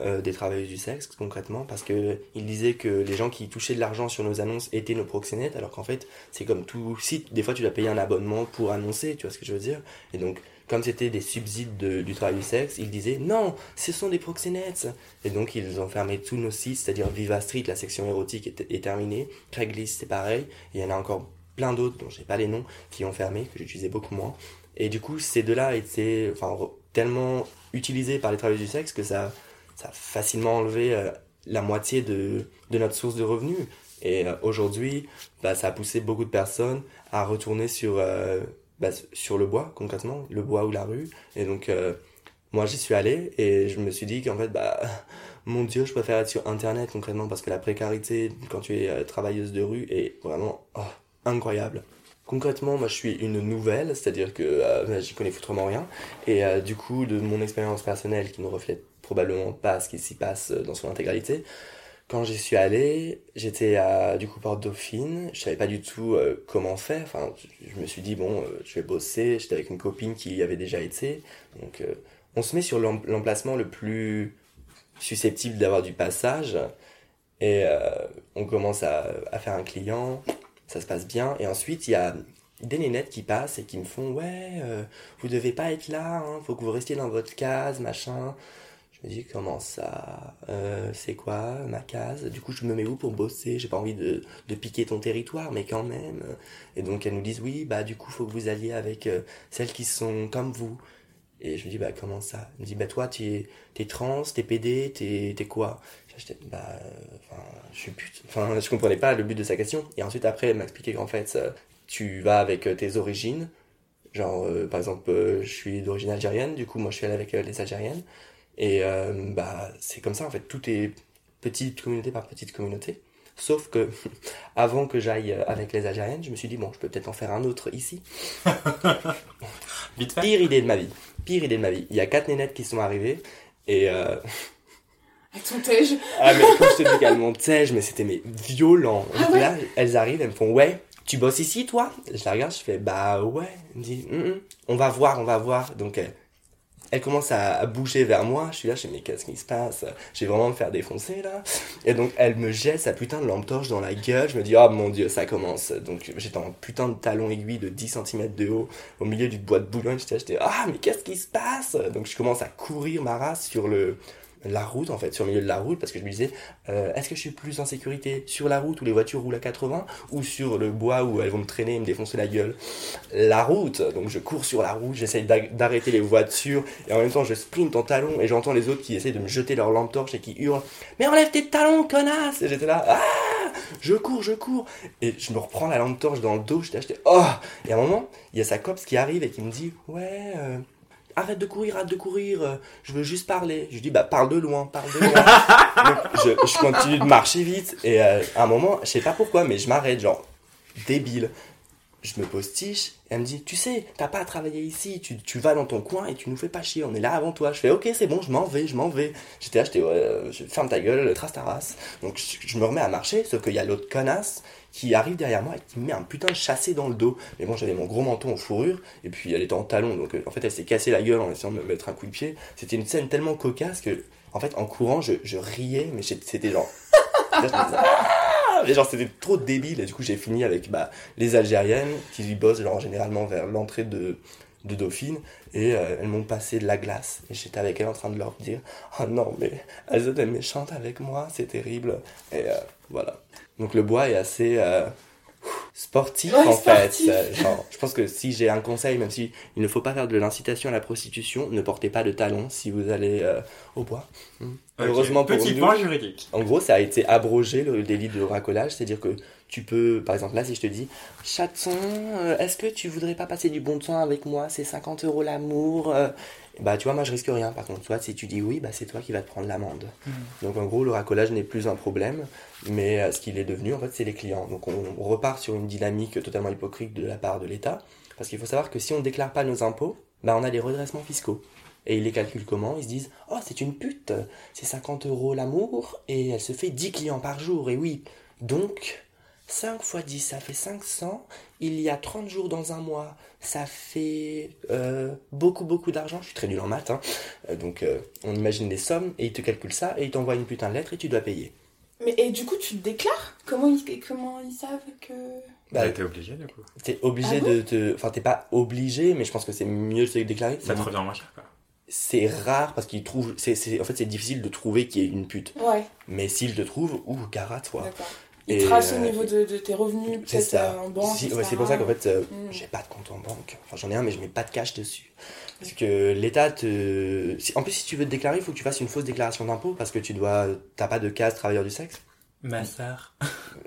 euh, des travailleuses du sexe, concrètement, parce que il disait que les gens qui touchaient de l'argent sur nos annonces étaient nos proxénètes, alors qu'en fait, c'est comme tout site. Des fois, tu dois payer un abonnement pour annoncer, tu vois ce que je veux dire? Et donc, comme c'était des subsides de- du travail du sexe, ils disaient non, ce sont des proxénètes. Et donc ils ont fermé tous nos sites, c'est-à-dire Viva Street, la section érotique est, terminée, Craigslist c'est pareil, il y en a encore plein d'autres dont j'ai pas les noms qui ont fermé, que j'utilisais beaucoup moins. Et du coup, ces deux-là étaient tellement utilisés par les travailleurs du sexe que ça, a facilement enlevé euh, la moitié de, de notre source de revenus. Et euh, aujourd'hui, bah, ça a poussé beaucoup de personnes à retourner sur, euh, bah, sur le bois, concrètement, le bois ou la rue. Et donc, euh, moi, j'y suis allé et je me suis dit qu'en fait, bah, mon Dieu, je préfère être sur Internet, concrètement, parce que la précarité, quand tu es euh, travailleuse de rue, est vraiment oh, incroyable. Concrètement, moi, je suis une nouvelle, c'est-à-dire que euh, j'y connais foutrement rien. Et euh, du coup, de mon expérience personnelle, qui ne reflète probablement pas ce qui s'y passe dans son intégralité, quand j'y suis allé, j'étais à du coup Porte Dauphine, je savais pas du tout euh, comment faire. Enfin, je- me suis dit bon, euh, je vais bosser. J'étais avec une copine qui y avait déjà été, donc euh, on se met sur l'em- l'emplacement le plus susceptible d'avoir du passage et on commence à, faire un client, ça se passe bien et ensuite il y a des nénettes qui passent et qui me font ouais, vous devez pas être là, hein, faut que vous restiez dans votre case, machin. Me dis comment ça euh, C'est quoi ma case? Du coup, je me mets où pour bosser? J'ai pas envie de, de piquer ton territoire, mais quand même. Et donc elles nous disent oui, bah du coup, faut que vous alliez avec euh, celles qui sont comme vous. Et je me dis bah comment ça? Elle me dit bah toi, t'es es trans, t'es PD, t'es t'es quoi? J'étais bah je suis pute. Enfin je comprenais pas le but de sa question. Et ensuite après, elle m'a expliqué qu'en fait, euh, tu vas avec tes origines. Genre par exemple, je suis d'origine algérienne, du coup moi je suis allé avec les algériennes. Et euh, bah, c'est comme ça, en fait, tout est petite communauté par petite communauté. Sauf que, avant que j'aille euh, avec les Algériennes, je me suis dit, bon, je peux peut-être en faire un autre ici. Vite fait. Pire idée de ma vie. Pire idée de ma vie. Il y a quatre nénettes qui sont arrivées. Et, euh, Avec ton tège. ah, mais quand je te dis qu'elles montaient, mais c'était mais violent. Ah ouais? Là, elles arrivent, elles me font, ouais, tu bosses ici, toi? Je la regarde, je fais, bah ouais. Elle me dit, Hum, hum, on va voir, on va voir. Donc, euh, elle commence à, bouger vers moi. Je suis là, je fais, mais qu'est-ce qui se passe? Je vais vraiment me faire défoncer là. Et donc, elle me jette sa putain de lampe torche dans la gueule. Je me dis, oh mon dieu, ça commence. Donc, j'étais en putain de talon aiguille de 10 cm de haut au milieu du bois de Boulogne. J'étais, ah, mais qu'est-ce qui se passe? Donc, je commence à courir ma race sur le la route en fait sur le milieu de la route parce que je me disais euh, est-ce que je suis plus en sécurité sur la route où les voitures roulent à 80 ou sur le bois où elles vont me traîner et me défoncer la gueule? La route. Donc je cours sur la route j'essaye d'a- d'arrêter les voitures et en même temps je sprint en talons et j'entends les autres qui essayent de me jeter leur lampe torche et qui hurlent mais enlève tes talons connasse! Et j'étais là ah! Je cours je cours. Et je me reprends la lampe torche dans le dos j'étais j'étais, oh! Et à un moment il y a sa copse qui arrive et qui me dit ouais euh, arrête de courir, arrête de courir, euh, je veux juste parler. Je lui dis, bah parle de loin, parle de loin. Donc, je, je continue de marcher vite et euh, à un moment, je sais pas pourquoi, mais je m'arrête, genre, débile. je me postiche, et elle me dit, tu sais, t'as pas à travailler ici, tu, tu vas dans ton coin et tu nous fais pas chier, on est là avant toi. Je fais, ok, c'est bon, je m'en vais, je m'en vais. J'étais là, j'étais, ouais, euh, ferme ta gueule, trace ta race. Donc je, je me remets à marcher, sauf qu'il y a l'autre connasse qui arrive derrière moi et qui me met un putain de chassé dans le dos. Mais bon, j'avais mon gros menton en fourrure, et puis elle était en talon, donc euh, en fait elle s'est cassée la gueule en essayant de me mettre un coup de pied. C'était une scène tellement cocasse que, en fait, en courant, je, riais, mais c'était genre. Ah mais genre c'était trop débile et du coup j'ai fini avec bah, les Algériennes qui bossent genre généralement vers l'entrée de, de Dauphine et euh, elles m'ont passé de la glace. Et j'étais avec elles en train de leur dire oh non mais elles étaient méchantes avec moi c'est terrible et euh, voilà. Donc le bois est assez euh, sportif Ouais, en sportif. fait Euh, genre, je pense que si j'ai un conseil même si il ne faut pas faire de l'incitation à la prostitution ne portez pas de talons si vous allez euh, au bois. Heureusement pour Petit nous. point juridique. en gros, ça a été abrogé le délit de racolage, c'est-à-dire que tu peux, par exemple, là, si je te dis, chaton, euh, est-ce que tu voudrais pas passer du bon temps avec moi? C'est 50 euros l'amour. euh, bah, tu vois, moi, je risque rien. Par contre, toi, si tu dis oui, bah, c'est toi qui vas te prendre l'amende. Donc, en gros, le racolage n'est plus un problème, mais euh, ce qu'il est devenu, en fait, c'est les clients. Donc, on repart sur une dynamique totalement hypocrite de la part de l'État, parce qu'il faut savoir que si on ne déclare pas nos impôts, bah, on a des redressements fiscaux. Et ils les calculent comment? Ils se disent Oh, c'est une pute, c'est 50 euros l'amour, et elle se fait 10 clients par jour, et oui. Donc, 5 fois 10, ça fait 500. Il y a 30 jours dans un mois, ça fait euh, beaucoup, beaucoup d'argent. Je suis très nul en maths, hein. Euh, donc euh, on imagine des sommes, et ils te calculent ça, et ils t'envoient une putain de lettre, et tu dois payer. Mais et du coup, tu te déclares? Comment ils, comment ils savent que. Bah, Bah, t'es obligé du coup. T'es obligé Ah de te... Enfin, t'es pas obligé, mais je pense que c'est mieux de se déclarer. Ça te revient moins cher quoi. C'est rare, parce qu'ils trouvent... c'est c'est- En fait, c'est difficile de trouver qui est une pute. Ouais, Mais s'ils te trouvent, ouh, gara toi. Ils Et, tracent euh, au niveau de, de tes revenus, C'est peut-être ça. euh, en banque. Si- ouais, etc. c'est pour ça qu'en fait, euh, Mm. j'ai pas de compte en banque. Enfin, j'en ai un, mais je mets pas de cash dessus. Parce que l'État te. En plus, si tu veux te déclarer, il faut que tu fasses une fausse déclaration d'impôt parce que tu dois. T'as pas de case travailleur du sexe. Ma sœur.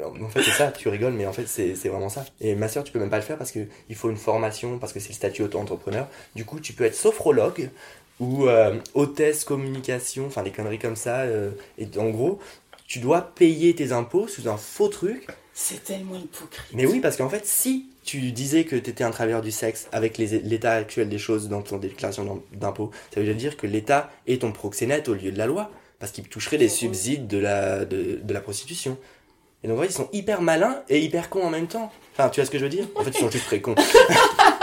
En fait, c'est ça, tu rigoles, mais en fait, c'est vraiment ça. Et ma soeur, tu peux même pas le faire parce que il faut une formation, parce que c'est le statut auto-entrepreneur. Du coup, tu peux être sophrologue ou euh, hôtesse communication, enfin des conneries comme ça. euh, et en gros, tu dois payer tes impôts sous un faux truc C'est tellement hypocrite. mais oui, parce qu'en fait, si tu disais que tu étais un travailleur du sexe avec les- l'état actuel des choses dans ton déclaration d'im- d'impôt, ça veut dire que l'État est ton proxénète au lieu de la loi, parce qu'il toucherait des subsides de la, de, de la prostitution. Et donc, en fait, ils sont hyper malins et hyper cons en même temps. Enfin, tu vois ce que je veux dire? En fait, ils sont juste très cons.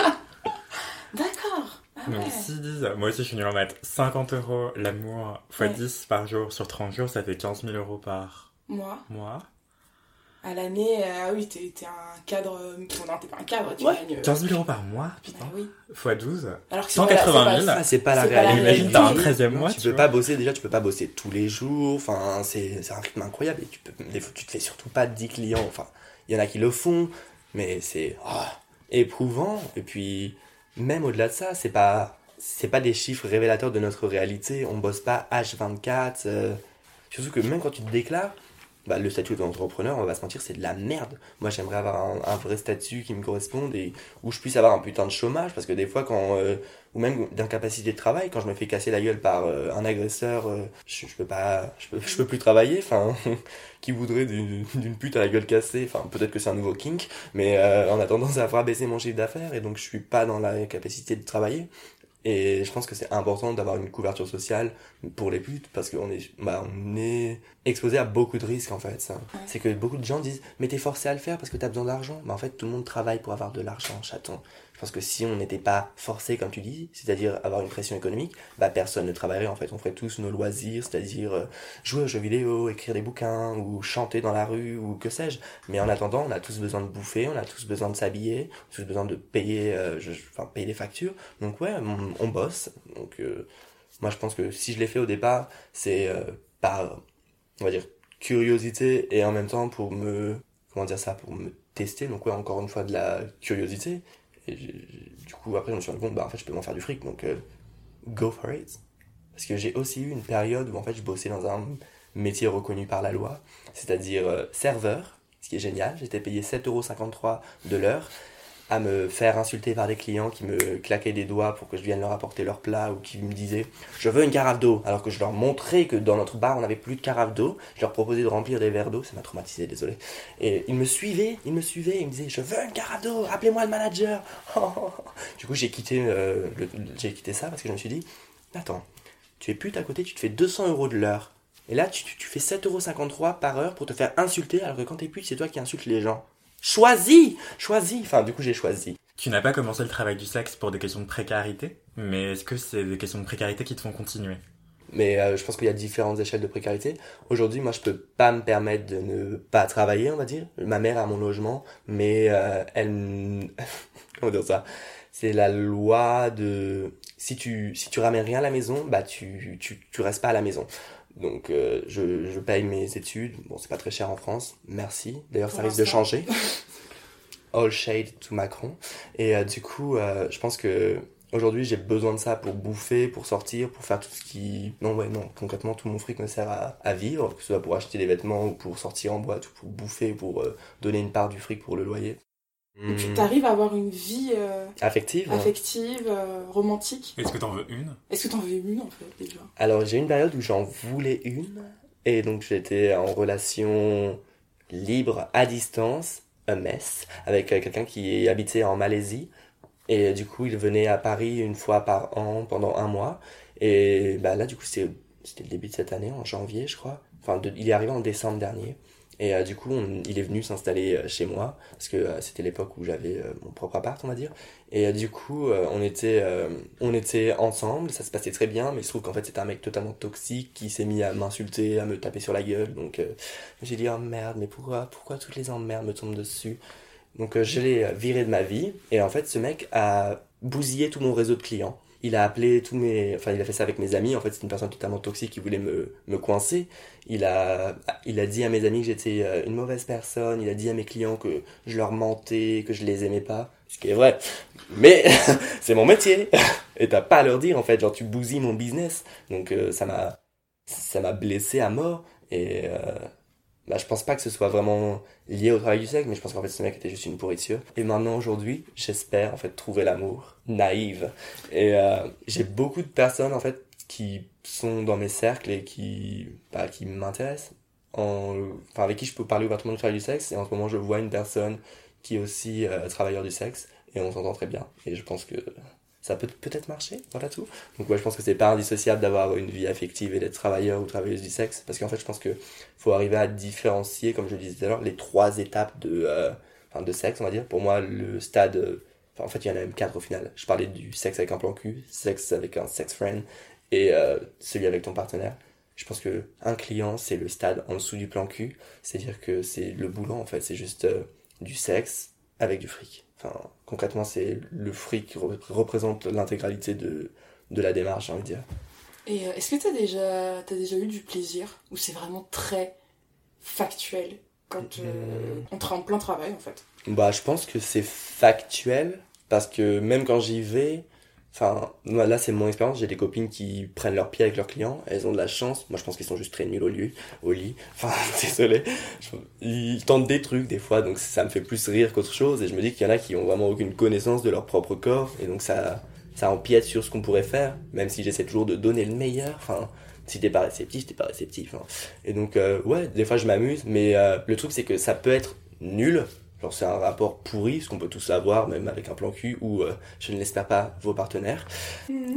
Ah Donc ouais. s'ils disent, moi aussi je suis nul en maths, 50 euros l'amour x Ouais. 10 par jour sur 30 jours, ça fait 15 000 euros par Moi, mois. à l'année, euh, ah oui, t'es t'es un cadre. euh, bon, non, t'es pas un cadre, tu Ouais. gagnes. euh, 15 000 euros par mois, bah putain. oui. x 12. Alors que c'est 180 pas la- 000. c'est c'est pas la réalité. Imagine, t'as un réalité. 13 e mois, tu tu peux pas bosser, déjà, tu peux pas bosser tous les jours. Enfin, c'est c'est un rythme incroyable. Et tu, peux, tu te fais surtout pas 10 clients. Enfin, il y en a qui le font, mais c'est ah, éprouvant. Et puis, même au-delà de ça, c'est pas, c'est pas des chiffres révélateurs de notre réalité. On bosse pas H24. euh, surtout que même quand tu te déclares, bah, le statut d'entrepreneur, on va se mentir, c'est de la merde. Moi, j'aimerais avoir un, vrai statut qui me corresponde et où je puisse avoir un putain de chômage parce que des fois, quand, euh, ou même d'incapacité de travail, quand je me fais casser la gueule par euh, un agresseur, euh, je, je peux pas, je peux, je peux plus travailler. Enfin, qui voudrait d'une pute à la gueule cassée? Enfin, peut-être que c'est un nouveau kink, mais euh, en attendant, ça va baisser mon chiffre d'affaires et donc je suis pas dans la capacité de travailler. Et je pense que c'est important d'avoir une couverture sociale pour les putes parce qu'on est, bah, on est exposé à beaucoup de risques en fait. ça. C'est que beaucoup de gens disent mais t'es forcé à le faire parce que t'as besoin d'argent. Mais en fait tout le monde travaille pour avoir de l'argent, chaton. Pense que si on n'était pas forcé comme tu dis, c'est-à-dire avoir une pression économique, bah personne ne travaillerait en fait. On ferait tous nos loisirs, c'est-à-dire euh, jouer aux jeux vidéo, écrire des bouquins ou chanter dans la rue ou que sais-je. Mais en attendant, on a tous besoin de bouffer, on a tous besoin de s'habiller, on a tous besoin de payer, euh, enfin payer des factures. Donc ouais, on, on bosse. Donc euh, moi je pense que si je l'ai fait au départ, c'est euh, par, on va dire, curiosité et en même temps pour me, comment dire ça, pour me tester. Donc ouais, encore une fois de la curiosité. Et du coup après je me suis rendu compte, bah en fait je peux m'en faire du fric, donc euh, go for it. Parce que j'ai aussi eu une période où en fait je bossais dans un métier reconnu par la loi, c'est-à-dire euh, serveur, ce qui est génial. J'étais payé 7,53€ de l'heure. À me faire insulter par des clients qui me claquaient des doigts pour que je vienne leur apporter leur plat ou qui me disaient je veux une carafe d'eau! Alors que je leur montrais que dans notre bar on n'avait plus de carafe d'eau. Je leur proposais de remplir des verres d'eau. Ça m'a traumatisé désolé. Et ils me suivaient ils me suivaient ils me disaient je veux une carafe d'eau appelez-moi le manager! Du coup j'ai quitté euh, j'ai quitté ça parce que je me suis dit attends tu es pute à côté tu te fais 200 euros de l'heure. Et là tu, tu, fais 7,53€ par heure pour te faire insulter alors que quand t'es pute c'est toi qui insultes les gens Choisis Choisis Enfin, du coup, j'ai choisi. Tu n'as pas commencé le travail du sexe pour des questions de précarité, mais est-ce que c'est des questions de précarité qui te font continuer? Mais euh, je pense qu'il y a différentes échelles de précarité. Aujourd'hui, moi, je peux pas me permettre de ne pas travailler, on va dire. Ma mère a mon logement, mais euh, elle... Comment dire ça? C'est la loi de... Si tu, si tu ramènes rien à la maison, bah tu, tu, tu restes pas à la maison. Donc euh, je, je paye mes études. Bon, c'est pas très cher en France. Merci. D'ailleurs, ça risque de changer. All shade to Macron. Et euh, du coup, euh, je pense que aujourd'hui, j'ai besoin de ça pour bouffer, pour sortir, pour faire tout ce qui. Non, ouais, non. Concrètement, tout mon fric me sert à, à vivre, que ce soit pour acheter des vêtements ou pour sortir en boîte ou pour bouffer, pour donner une part du fric pour le loyer. Et puis Hmm. t'arrives à avoir une vie euh, Affective. affective, euh, romantique. Est-ce que t'en veux une? Est-ce que t'en veux une en fait déjà? Alors j'ai eu une période où j'en voulais une et donc j'étais en relation libre à distance, a mess, avec euh, quelqu'un qui habitait en Malaisie et du coup il venait à Paris une fois par an pendant un mois et bah là du coup c'était le début de cette année en janvier je crois, enfin de- il est arrivé en décembre dernier et euh, du coup il est venu s'installer euh, chez moi parce que euh, c'était l'époque où j'avais mon propre appart on va dire et du coup, on était, on était ensemble, ça se passait très bien, mais il se trouve qu'en fait c'était un mec totalement toxique qui s'est mis à m'insulter, à me taper sur la gueule. Donc j'ai dit oh merde, mais pourquoi, pourquoi toutes les emmerdes me tombent dessus? Donc je l'ai viré de ma vie et en fait ce mec a bousillé tout mon réseau de clients. Il a appelé tous mes, enfin il a fait ça avec mes amis. En fait c'est une personne totalement toxique qui voulait me, me coincer. Il a, il a dit à mes amis que j'étais euh, une mauvaise personne. Il a dit à mes clients que je leur mentais, que je les aimais pas. Ce qui est vrai. Mais c'est mon métier. Et t'as pas à leur dire en fait, genre tu bousilles mon business. Donc euh, ça m'a ça m'a blessé à mort et euh, bah, je pense pas que ce soit vraiment lié au travail du sexe, mais je pense qu'en fait ce mec était juste une pourriture. Et maintenant aujourd'hui, j'espère en fait trouver l'amour naïve. Et euh, j'ai beaucoup de personnes en fait qui sont dans mes cercles et qui bah, qui m'intéressent. En, enfin avec qui je peux parler ouvertement du travail du sexe et en ce moment je vois une personne qui est aussi euh, travailleur du sexe et on s'entend très bien et je pense que ça peut peut-être marcher, voilà tout. Donc ouais, je pense que c'est pas indissociable d'avoir une vie affective et d'être travailleur ou travailleuse du sexe, parce qu'en fait, je pense que faut arriver à différencier, comme je le disais tout à l'heure, les trois étapes de, euh, enfin, de sexe, on va dire. Pour moi, le stade, euh, en fait, il y en a même quatre au final. Je parlais du sexe avec un plan cul, sexe avec un sex friend et euh, celui avec ton partenaire. Je pense que un client, c'est le stade en dessous du plan cul, c'est-à-dire que c'est le boulot en fait, c'est juste euh, du sexe avec du fric. Enfin, concrètement, c'est le fric qui re- représente l'intégralité de, de la démarche, j'ai envie de dire. Et euh, est-ce que t'as déjà, t'as déjà eu du plaisir Ou c'est vraiment très factuel quand euh, on est en plein travail en fait? Bah, je pense que c'est factuel parce que même quand j'y vais, enfin, moi, là c'est mon expérience. J'ai des copines qui prennent leurs pieds avec leurs clients. Elles ont de la chance. Moi, je pense qu'ils sont juste très nuls au lit. Au lit. Enfin, désolé. Ils tentent des trucs des fois, donc ça me fait plus rire qu'autre chose. Et je me dis qu'il y en a qui ont vraiment aucune connaissance de leur propre corps, et donc ça, ça empiète sur ce qu'on pourrait faire, même si j'essaie toujours de donner le meilleur. Enfin. Si t'es pas réceptif, t'es pas réceptif. hein. Et donc, euh, ouais, des fois je m'amuse, mais euh, le truc c'est que ça peut être nul, Genre c'est un rapport pourri, ce qu'on peut tous avoir, même avec un plan cul, ou euh, je ne l'espère pas, vos partenaires.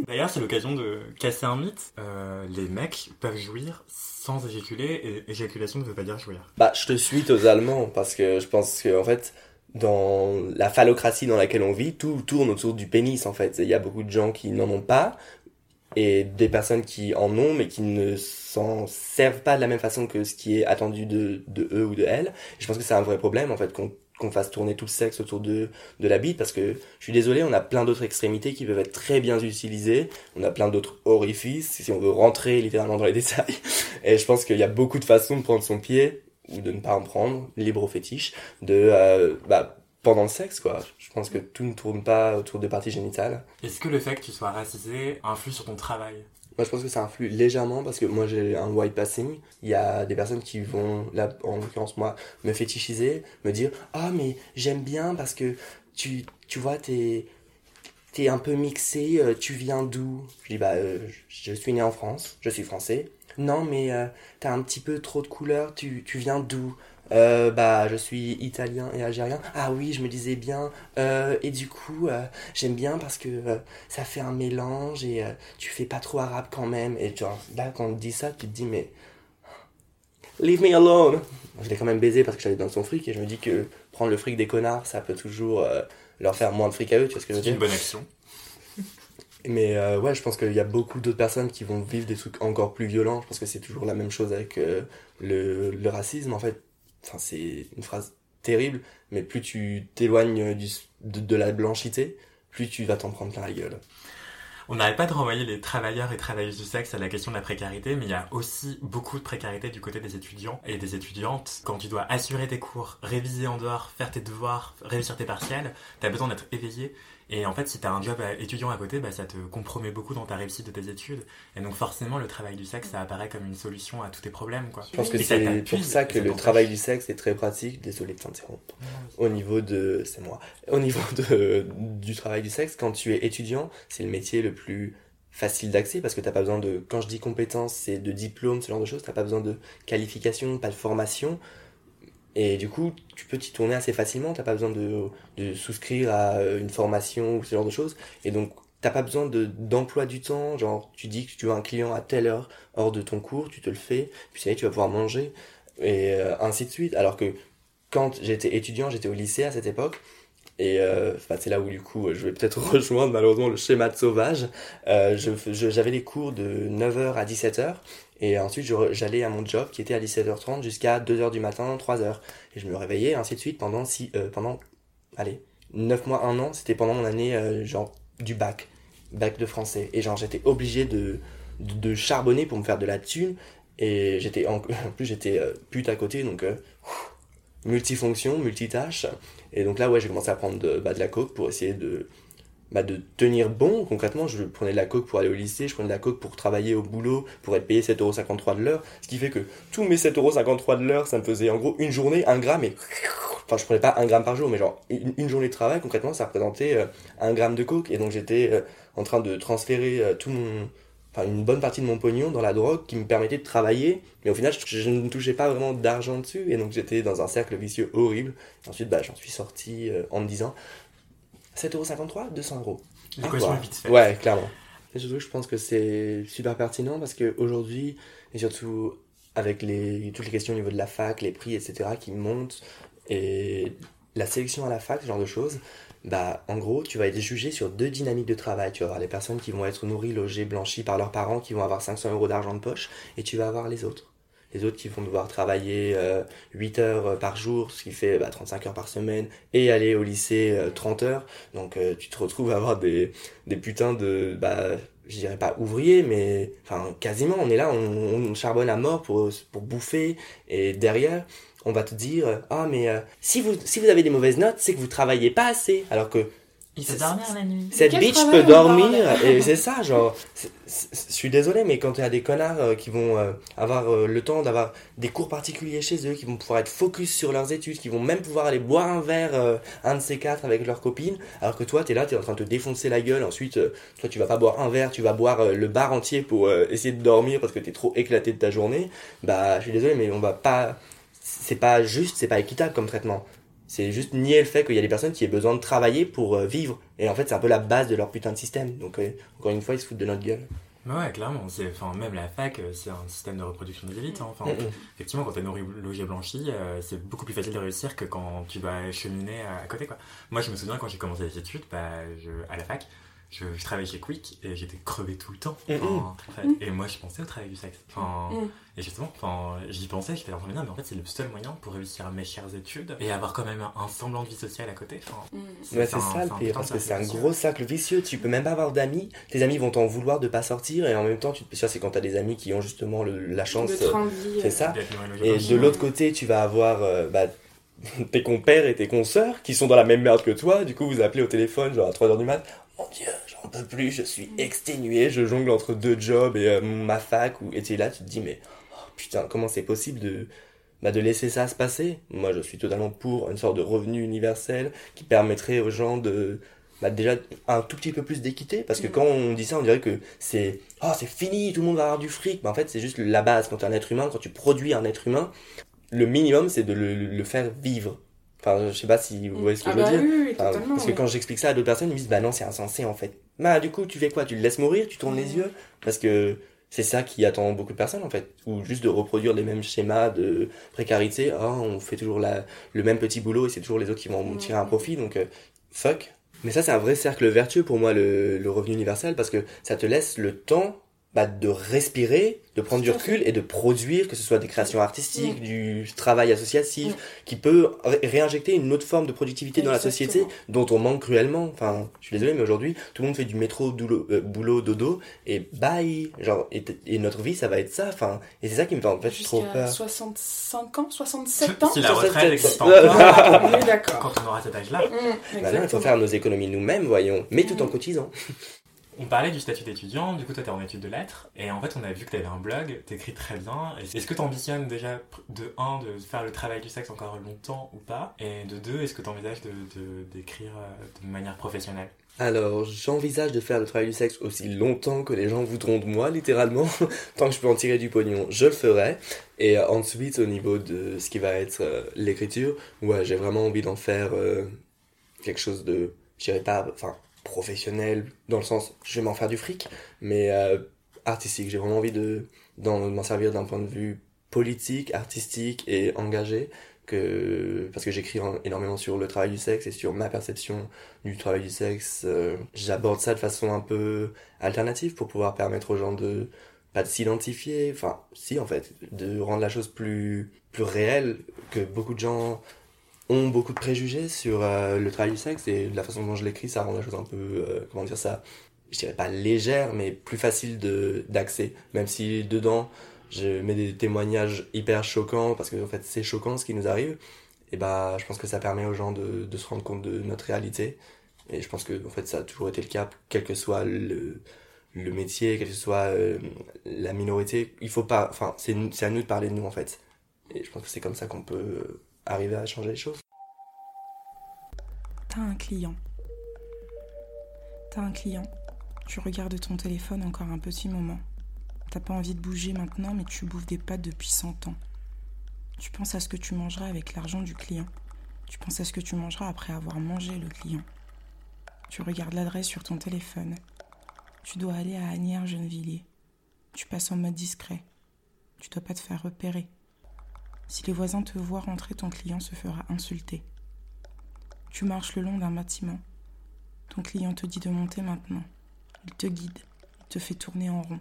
D'ailleurs, c'est l'occasion de casser un mythe. Euh, les mecs peuvent jouir sans éjaculer, et éjaculation ne veut pas dire jouir. Bah, je te suis totalement, parce que je pense que, en fait, dans la phallocratie dans laquelle on vit, tout tourne autour du pénis, en fait. Il y a beaucoup de gens qui n'en ont pas, et des personnes qui en ont, mais qui ne s'en servent pas de la même façon que ce qui est attendu de, de eux ou de elles. Je pense que c'est un vrai problème, en fait, qu'on qu'on fasse tourner tout le sexe autour de, de la bite, parce que je suis désolé, on a plein d'autres extrémités qui peuvent être très bien utilisées, on a plein d'autres orifices, si on veut rentrer littéralement dans les détails, et je pense qu'il y a beaucoup de façons de prendre son pied, ou de ne pas en prendre, libre au fétiche, de, euh, bah, pendant le sexe, quoi. Je pense que tout ne tourne pas autour des parties génitales. Est-ce que le fait que tu sois racisé influe sur ton travail? Moi, je pense que ça influe légèrement parce que moi, j'ai un white passing. Il y a des personnes qui vont, là, en l'occurrence, moi, me fétichiser, me dire Ah, mais j'aime bien parce que tu, tu vois, t'es t'es un peu mixé, euh, tu viens d'où? Je dis bah euh, je suis né en France, je suis français. Non mais euh, t'as un petit peu trop de couleurs, tu, tu viens d'où? Euh, Bah je suis italien et algérien. Ah oui, je me disais bien. Euh, et du coup, euh, j'aime bien parce que ça fait un mélange et tu fais pas trop arabe quand même. Et genre, là quand on te dit ça, tu te dis mais... Leave me alone Je l'ai quand même baisé parce que j'allais dans son fric et je me dis que prendre le fric des connards, ça peut toujours leur faire moins de fric à eux, tu vois ce que je veux C'est dire? une bonne action. mais euh, ouais, je pense qu'il y a beaucoup d'autres personnes qui vont vivre des trucs encore plus violents. Je pense que c'est toujours la même chose avec euh, le, le racisme. En fait, c'est une phrase terrible, mais plus tu t'éloignes de la blanchité, plus tu vas t'en prendre plein la gueule. On n'arrête pas de renvoyer les travailleurs et travailleuses du sexe à la question de la précarité, mais il y a aussi beaucoup de précarité du côté des étudiants et des étudiantes. Quand tu dois assurer tes cours, réviser en dehors, faire tes devoirs, réussir tes partiels, t'as besoin d'être éveillé. Et en fait, si t'as un job à- étudiant à côté, bah, ça te compromet beaucoup dans ta réussite de tes études. Et donc forcément, le travail du sexe, ça apparaît comme une solution à tous tes problèmes, quoi. Je pense que c'est pour ça que ça le travail du sexe est très pratique. Désolé de t'interrompre. Au niveau de, c'est moi. Au niveau de, du travail du sexe, quand tu es étudiant, c'est le métier le plus facile d'accès parce que t'as pas besoin de, quand je dis compétences, c'est de diplôme, ce genre de choses. T'as pas besoin de qualification, pas de formation. Et du coup, tu peux t'y tourner assez facilement. T'as pas besoin de, de souscrire à euh, une formation ou ce genre de choses. Et donc, t'as pas besoin de d'emploi du temps. Genre, tu dis que tu as un client à telle heure hors de ton cours, tu te le fais. Puis ça y est, tu vas pouvoir manger et euh, ainsi de suite. Alors que quand j'étais étudiant, j'étais au lycée à cette époque. Et euh, c'est là où du coup je vais peut-être rejoindre malheureusement le schéma de sauvage. Euh, je fais- je- J'avais les cours de 9h à 17h et ensuite j'allais à mon job qui était à 17h30 jusqu'à 2h du matin, 3h. Et je me réveillais ainsi de suite pendant, six, euh, pendant allez, 9 mois, 1 an. C'était pendant mon année euh, genre du bac, bac de français. Et genre j'étais obligé de, de, charbonner pour me faire de la thune. Et j'étais en, plus j'étais euh, pute à côté donc multifonction, multitâche. Et donc là, ouais, j'ai commencé à prendre de, bah, de la coke pour essayer de, bah, de tenir bon. Concrètement, je prenais de la coke pour aller au lycée, je prenais de la coke pour travailler au boulot, pour être payé 7,53€ de l'heure. Ce qui fait que tous mes 7,53€ de l'heure, ça me faisait en gros une journée, un gramme et. Enfin, je prenais pas un gramme par jour, mais genre une, journée de travail, concrètement, ça représentait euh, un gramme de coke. Et donc j'étais euh, en train de transférer euh, tout mon. Enfin, une bonne partie de mon pognon dans la drogue qui me permettait de travailler, mais au final, je, je ne touchais pas vraiment d'argent dessus, et donc j'étais dans un cercle vicieux horrible. Ensuite, bah, j'en suis sorti en me disant 7,53€, 200 euros. L'équation est vite faite. Ouais, clairement. Et surtout, je pense que c'est super pertinent parce qu'aujourd'hui, et surtout avec les, toutes les questions au niveau de la fac, les prix, etc., qui montent, et la sélection à la fac, ce genre de choses, bah, en gros, tu vas être jugé sur deux dynamiques de travail. Tu vas avoir les personnes qui vont être nourries, logées, blanchies par leurs parents, qui vont avoir 500 euros d'argent de poche, et tu vas avoir les autres. Les autres qui vont devoir travailler euh, 8 heures par jour, ce qui fait bah, 35 heures par semaine, et aller au lycée euh, 30 heures. Donc euh, tu te retrouves à avoir des, des putains de, bah, je dirais pas ouvriers, mais enfin quasiment, on est là, on, on charbonne à mort pour, pour bouffer, et derrière, on va te dire, ah mais euh, si, vous, si vous avez des mauvaises notes, c'est que vous travaillez pas assez. Alors que Il peut dormir la nuit. cette bitch peut dormir et c'est ça genre je suis désolé mais quand il y a des connards euh, qui vont euh, avoir euh, le temps d'avoir des cours particuliers chez eux qui vont pouvoir être focus sur leurs études qui vont même pouvoir aller boire un verre euh, un de ces quatre avec leurs copines alors que toi t'es là t'es en train de te défoncer la gueule ensuite euh, toi tu vas pas boire un verre tu vas boire euh, le bar entier pour euh, essayer de dormir parce que t'es trop éclaté de ta journée. Bah je suis désolé mais on va pas c'est pas juste c'est pas équitable comme traitement c'est juste nier le fait qu'il y a des personnes qui aient besoin de travailler pour euh, vivre. Et en fait, c'est un peu la base de leur putain de système. Donc, euh, encore une fois, ils se foutent de notre gueule. Ouais, clairement. Enfin, même la fac, euh, c'est un système de reproduction des élites. hein. Enfin, Mm, mm. effectivement, quand t'es nourri, logé, blanchi, euh, c'est beaucoup plus facile de réussir que quand tu vas cheminer à, à côté, quoi. Moi, je me souviens quand j'ai commencé les études, bah, je, à la fac, je, je travaillais chez Quick et j'étais crevé tout le temps. Mm, Enfin, Et moi, je pensais au travail du sexe. Enfin, Mm. Et justement, enfin, j'y pensais, j'étais en train de me dire, mais en fait, c'est le seul moyen pour réussir à mes chères études et avoir quand même un, semblant de vie sociale à côté. Enfin, Mm. Ouais, c'est un- ça le pire, parce que c'est un gros cercle vicieux. Tu peux même pas avoir d'amis. Tes amis vont t'en vouloir de pas sortir, et en même temps, tu te... ça, c'est quand t'as des amis qui ont justement le- la chance. Euh, c'est euh, ça. Et de l'autre côté, tu vas avoir euh, bah, tes compères et tes consoeurs qui sont dans la même merde que toi. Du coup, vous appelez au téléphone, genre à 3h du mat. Mon dieu, j'en peux plus, je suis exténué, je jongle entre deux jobs et euh, ma fac. Ou... Et tu es là, tu te dis, mais oh, putain, comment c'est possible de, bah, de laisser ça se passer? Moi, je suis totalement pour une sorte de revenu universel qui permettrait aux gens de bah, déjà un tout petit peu plus d'équité parce que Mhm. quand on dit ça on dirait que c'est oh c'est fini tout le monde va avoir du fric mais en fait c'est juste la base quand tu es un être humain quand tu produis un être humain le minimum c'est de le, le faire vivre enfin je sais pas si vous voyez ce que Ah je veux bah dire. oui, oui, Enfin, totalement. parce que oui. quand j'explique ça à d'autres personnes ils me disent bah non c'est insensé en fait. Bah du coup tu fais quoi? Tu le laisses mourir? Tu tournes les yeux? Parce que c'est ça qui attend beaucoup de personnes en fait. Ou juste de reproduire les mêmes schémas de précarité. Oh, on fait toujours la, le même petit boulot et c'est toujours les autres qui vont tirer un profit. Donc euh, fuck. Mais ça c'est un vrai cercle vertueux pour moi le, le revenu universel parce que ça te laisse le temps bah, de respirer, de prendre du recul et de produire, que ce soit des créations artistiques, Mm. du travail associatif, Mm. qui peut ré- réinjecter une autre forme de productivité dans la société dont on manque cruellement. Enfin, je suis désolé, mais aujourd'hui, tout le monde fait du métro, doulot, euh, boulot, dodo, et bye Genre, et, notre vie, ça va être ça. Enfin, et c'est ça qui me fait en fait trop peur. 65 ans, 67 ans Si la retraite existe encore, On est d'accord. quand on aura cet âge-là. Mmh, Bah non, il faut faire nos économies nous-mêmes, voyons, mais tout en Mm. cotisant. On parlait du statut d'étudiant, du coup toi t'es en études de lettres, et en fait on a vu que t'avais un blog, t'écris très bien. Est-ce que t'ambitionnes déjà de 1 de faire le travail du sexe encore longtemps ou pas? Et de 2, est-ce que t'envisages de, d'écrire euh, de manière professionnelle? Alors, j'envisage de faire le travail du sexe aussi longtemps que les gens voudront de moi, littéralement. Tant que je peux en tirer du pognon, je le ferai. Et euh, ensuite, au niveau de ce qui va être euh, l'écriture, ouais, j'ai vraiment envie d'en faire quelque chose de, je pas, enfin, professionnel, dans le sens, je vais m'en faire du fric, mais euh, artistique. J'ai vraiment envie de d'en m'en servir d'un point de vue politique, artistique et engagé. Que, parce que j'écris en- énormément sur le travail du sexe et sur ma perception du travail du sexe, euh, j'aborde ça de façon un peu alternative pour pouvoir permettre aux gens de pas de s'identifier, enfin si en fait, de rendre la chose plus plus réelle que beaucoup de gens ont beaucoup de préjugés sur euh, le travail du sexe et de la façon dont je l'écris, ça rend la chose un peu euh, comment dire ça, je dirais pas légère mais plus facile de d'accès, même si dedans je mets des témoignages hyper choquants parce que en fait c'est choquant ce qui nous arrive et bah je pense que ça permet aux gens de, de se rendre compte de notre réalité. Et je pense que en fait ça a toujours été le cas quel que soit le le métier quelle que soit euh, la minorité. Il faut pas enfin c'est à nous de parler de nous en fait. Et je pense que c'est comme ça qu'on peut arriver à changer les choses T'as un client. T'as un client. Tu regardes ton téléphone encore un petit moment. T'as pas envie de bouger maintenant, mais tu bouffes des pâtes depuis 100 ans. Tu penses à ce que tu mangeras avec l'argent du client. Tu penses à ce que tu mangeras après avoir mangé le client. Tu regardes l'adresse sur ton téléphone. Tu dois aller à Agnières-Gennevilliers. Tu passes en mode discret. Tu dois pas te faire repérer. Si les voisins te voient rentrer, ton client se fera insulter. Tu marches le long d'un bâtiment. Ton client te dit de monter maintenant. Il te guide, il te fait tourner en rond.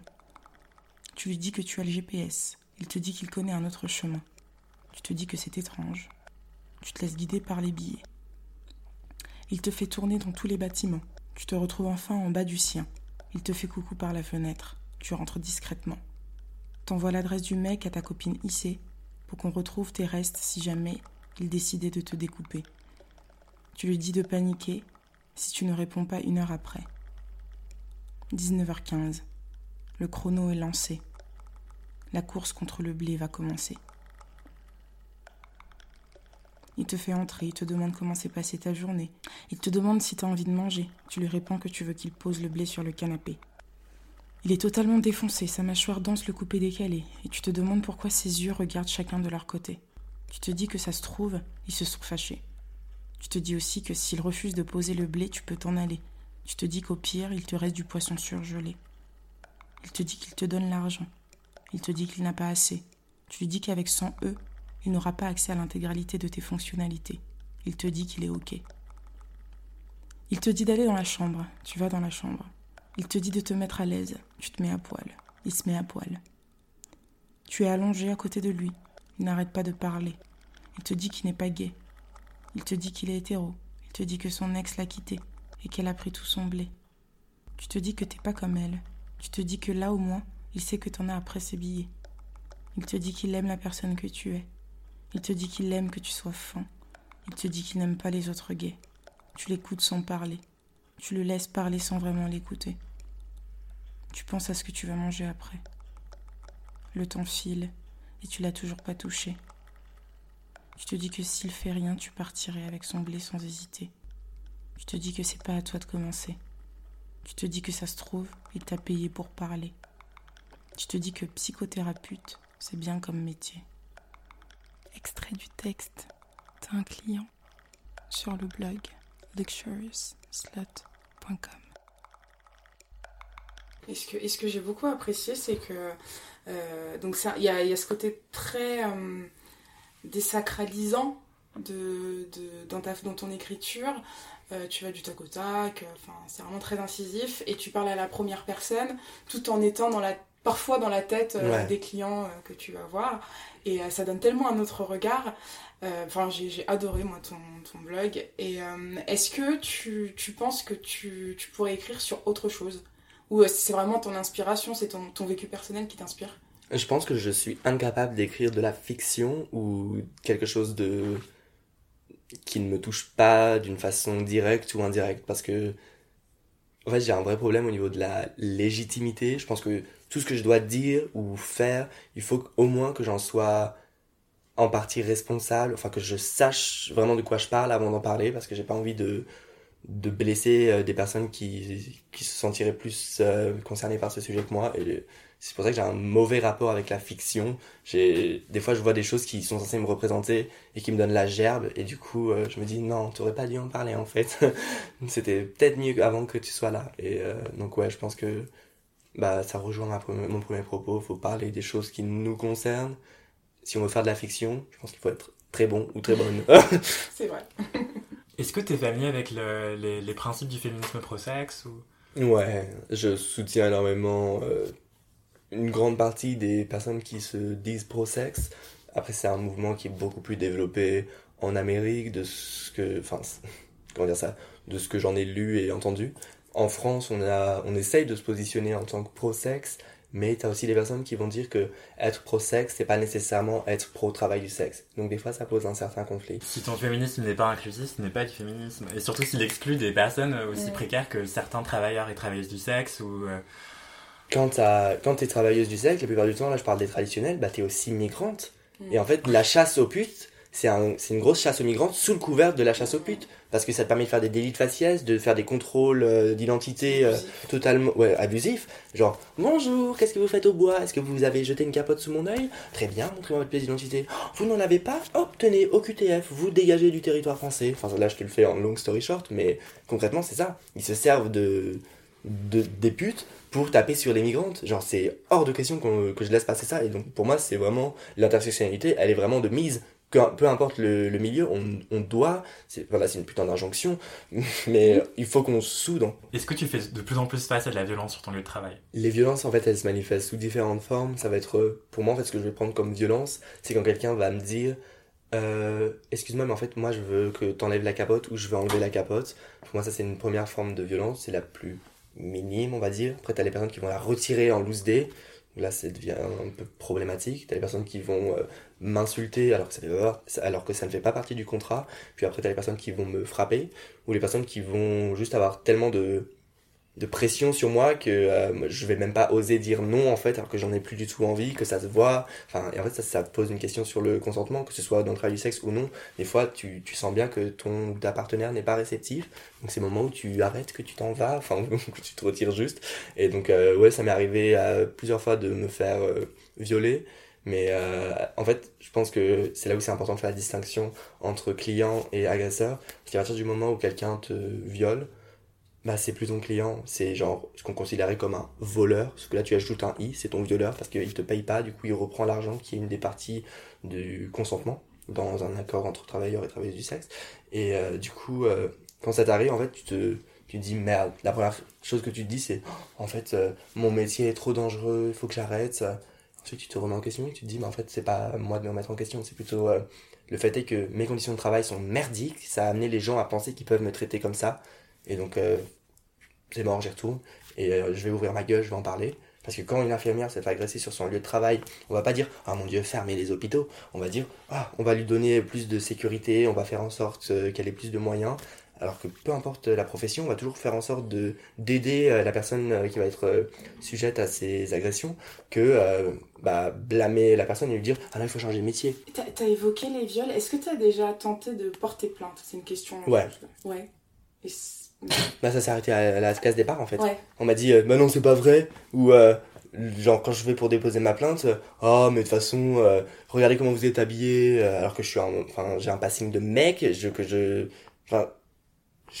Tu lui dis que tu as le GPS. Il te dit qu'il connaît un autre chemin. Tu te dis que c'est étrange. Tu te laisses guider par les billets. Il te fait tourner dans tous les bâtiments. Tu te retrouves enfin en bas du sien. Il te fait coucou par la fenêtre. Tu rentres discrètement. T'envoies l'adresse du mec à ta copine Issé pour qu'on retrouve tes restes si jamais il décidait de te découper. Tu lui dis de paniquer si tu ne réponds pas une heure après. 19h15. Le chrono est lancé. La course contre le blé va commencer. Il te fait entrer, il te demande comment s'est passée ta journée. Il te demande si tu as envie de manger. Tu lui réponds que tu veux qu'il pose le blé sur le canapé. Il est totalement défoncé, sa mâchoire dense le coupé décalé, et tu te demandes pourquoi ses yeux regardent chacun de leur côté. Tu te dis que ça se trouve, ils se sont fâchés. Tu te dis aussi que s'il refuse de poser le blé, tu peux t'en aller. Tu te dis qu'au pire, il te reste du poisson surgelé. Il te dit qu'il te donne l'argent. Il te dit qu'il n'a pas assez. Tu lui dis qu'avec 100 E, il n'aura pas accès à l'intégralité de tes fonctionnalités. Il te dit qu'il est OK. Il te dit d'aller dans la chambre. Tu vas dans la chambre. Il te dit de te mettre à l'aise. Tu te mets à poil. Il se met à poil. Tu es allongé à côté de lui. Il n'arrête pas de parler. Il te dit qu'il n'est pas gay. Il te dit qu'il est hétéro. Il te dit que son ex l'a quitté et qu'elle a pris tout son blé. Tu te dis que t'es pas comme elle. Tu te dis que là au moins, il sait que t'en as après ses billets. Il te dit qu'il aime la personne que tu es. Il te dit qu'il aime que tu sois fin. Il te dit qu'il n'aime pas les autres gays. Tu l'écoutes sans parler. Tu le laisses parler sans vraiment l'écouter. Tu penses à ce que tu vas manger après. Le temps file et tu l'as toujours pas touché. Tu te dis que s'il fait rien, tu partirais avec son blé sans hésiter. Tu te dis que c'est pas à toi de commencer. Tu te dis que ça se trouve, il t'a payé pour parler. Tu te dis que psychothérapeute, c'est bien comme métier. Extrait du texte. T'as un client sur le blog luxuriousslut.com. Et ce que, et ce que j'ai beaucoup apprécié, c'est que euh, donc il y a, y a ce côté très euh, désacralisant de, de- dans, ta, dans ton écriture. Euh, tu vas du tac au tac, c'est vraiment très incisif, et tu parles à la première personne, tout en étant dans la, parfois dans la tête Ouais. des clients que tu vas voir. Et ça donne tellement un autre regard. Enfin, j'ai adoré moi ton, ton blog. Et est-ce que tu, tu penses que tu, tu pourrais écrire sur autre chose? Ou euh, c'est vraiment ton inspiration, c'est ton, ton vécu personnel qui t'inspire Je pense que je suis incapable d'écrire de la fiction ou quelque chose de qui ne me touche pas d'une façon directe ou indirecte parce que en fait j'ai un vrai problème au niveau de la légitimité. Je pense que tout ce que je dois dire ou faire, il faut au moins que j'en sois en partie responsable, enfin que je sache vraiment de quoi je parle avant d'en parler parce que j'ai pas envie de de blesser euh, des personnes qui, qui se sentiraient plus euh, concernées par ce sujet que moi et c'est pour ça que j'ai un mauvais rapport avec la fiction. J'ai des fois je vois des choses qui sont censées me représenter et qui me donnent la gerbe et du coup euh, je me dis non, t'aurais pas dû en parler en fait. C'était peut-être mieux avant que tu sois là et euh, donc ouais, je pense que bah ça rejoint ma pre- mon premier propos, faut parler des choses qui nous concernent. Si on veut faire de la fiction, je pense qu'il faut être très bon ou très bonne. C'est vrai. Est-ce que t'es familier avec le- les, principes du féminisme pro-sexe ou... Ouais, je soutiens énormément euh, une grande partie des personnes qui se disent pro-sexe. Après, c'est un mouvement qui est beaucoup plus développé en Amérique, de ce que, enfin, comment dire ça, de ce que j'en ai lu et entendu. En France, on a, on essaye de se positionner en tant que pro-sexe, mais t'as aussi des personnes qui vont dire que être pro-sexe, c'est pas nécessairement être pro-travail du sexe. Donc des fois, ça pose un certain conflit. Si ton féminisme n'est pas inclusif, ce n'est pas du féminisme. Et surtout s'il exclut des personnes aussi Ouais. précaires que certains travailleurs et travailleuses du sexe ou... euh, quand t'es travailleuse du sexe, la plupart du temps, là je parle des traditionnels, bah t'es aussi migrante. Et en fait, la chasse aux putes, c'est un, c'est une grosse chasse aux migrantes sous le couvert de la chasse aux putes. Parce que ça te permet de faire des délits de faciès, de faire des contrôles euh, d'identité euh, totalement ouais, abusifs. Genre, bonjour, qu'est-ce que vous faites au bois? Est-ce que vous avez jeté une capote sous mon œil? Très bien, montrez-moi votre pièce d'identité. Vous n'en avez pas? Hop, tenez, au QTF, vous dégagez du territoire français. Enfin, là, je te le fais en long story short, mais concrètement, c'est ça. Ils se servent de, de, des putes pour taper sur les migrantes. Genre, c'est hors de question que je laisse passer ça. Et donc, pour moi, c'est vraiment l'intersectionnalité, elle est vraiment de mise. Peu importe le, le milieu, on, on doit. c'est- Voilà, c'est une putain d'injonction, mais il faut qu'on se soude. Est-ce que tu fais de plus en plus face à de la violence sur ton lieu de travail? Les violences, en fait, elles se manifestent sous différentes formes. Ça va être, euh, pour moi, en fait, ce que je vais prendre comme violence, c'est quand quelqu'un va me dire euh, Excuse-moi, mais en fait, moi, je veux que t'enlèves la capote ou je veux enlever la capote. Pour moi, ça, c'est une première forme de violence. C'est la plus minime, on va dire. Après, t'as les personnes qui vont la retirer en loose day. Là, ça devient un peu problématique. T'as les personnes qui vont euh, m'insulter alors que ça fait alors que ça ne fait pas partie du contrat. Puis après, t'as les personnes qui vont me frapper ou les personnes qui vont juste avoir tellement de de pression sur moi que euh, je vais même pas oser dire non en fait alors que j'en ai plus du tout envie que ça se voit. Enfin et en fait ça, ça pose une question sur le consentement que ce soit dans le travail du sexe ou non. Des fois tu, tu sens bien que ton ta partenaire n'est pas réceptif donc c'est le moment où tu arrêtes que tu t'en vas enfin que tu te retires juste. Et donc euh, ouais ça m'est arrivé euh, plusieurs fois de me faire euh, violer. Mais euh, en fait je pense que c'est là où c'est important de faire la distinction entre client et agresseur. Parce qu'à partir du moment où quelqu'un te viole bah c'est plus ton client, c'est genre ce qu'on considérait comme un voleur, parce que là tu ajoutes un i, c'est ton violeur parce qu'il te paye pas, du coup il reprend l'argent qui est une des parties du consentement dans un accord entre travailleurs et travailleuses du sexe. Et euh, du coup, euh, quand ça t'arrive, en fait, tu te, tu dis merde. La première chose que tu te dis, c'est Oh, en fait, euh, mon métier est trop dangereux, il faut que j'arrête. Ensuite, tu te remets en question et tu te dis, mais en fait, c'est pas moi de me remettre en question, c'est plutôt le fait est que mes conditions de travail sont merdiques, ça a amené les gens à penser qu'ils peuvent me traiter comme ça. Et donc, c'est mort, j'y retourne. Et euh, je vais ouvrir ma gueule, je vais en parler. Parce que quand une infirmière se fait agresser sur son lieu de travail, on va pas dire Ah mon dieu, fermez les hôpitaux. On va dire Ah, on va lui donner plus de sécurité, on va faire en sorte euh, qu'elle ait plus de moyens. Alors que peu importe la profession, on va toujours faire en sorte de d'aider euh, la personne qui va être sujette à ces agressions que euh, bah, blâmer la personne et lui dire ah non il faut changer de métier. T'as t'as évoqué les viols. Est-ce que t'as déjà tenté de porter plainte? C'est une question. Ouais. Ouais. Et Bah ça s'est arrêté à la case départ en fait. ouais. On m'a dit euh, bah non c'est pas vrai ou euh, genre quand je vais pour déposer ma plainte euh, ah mais de toute façon euh, regardez comment vous êtes habillé euh, alors que je suis un enfin j'ai un passing de mec je que je enfin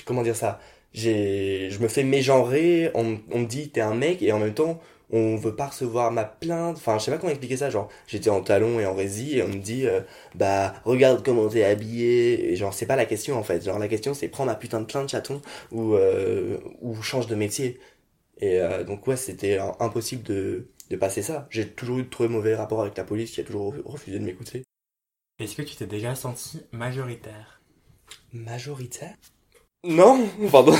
comment dire ça? J'ai je me fais mégenrer on, on me dit t'es un mec et en même temps on veut pas recevoir ma plainte. Enfin je sais pas comment expliquer ça genre j'étais en talons et en rési et on me dit euh, bah regarde comment t'es habillé. Et genre c'est pas la question en fait. Genre la question c'est prends ma putain de plainte chaton ou euh, ou change de métier. Et euh, donc ouais c'était impossible de de passer ça. J'ai toujours eu de très mauvais rapports avec la police qui a toujours refusé de m'écouter. Est-ce que tu t'es déjà senti majoritaire? Majoritaire? Non pardon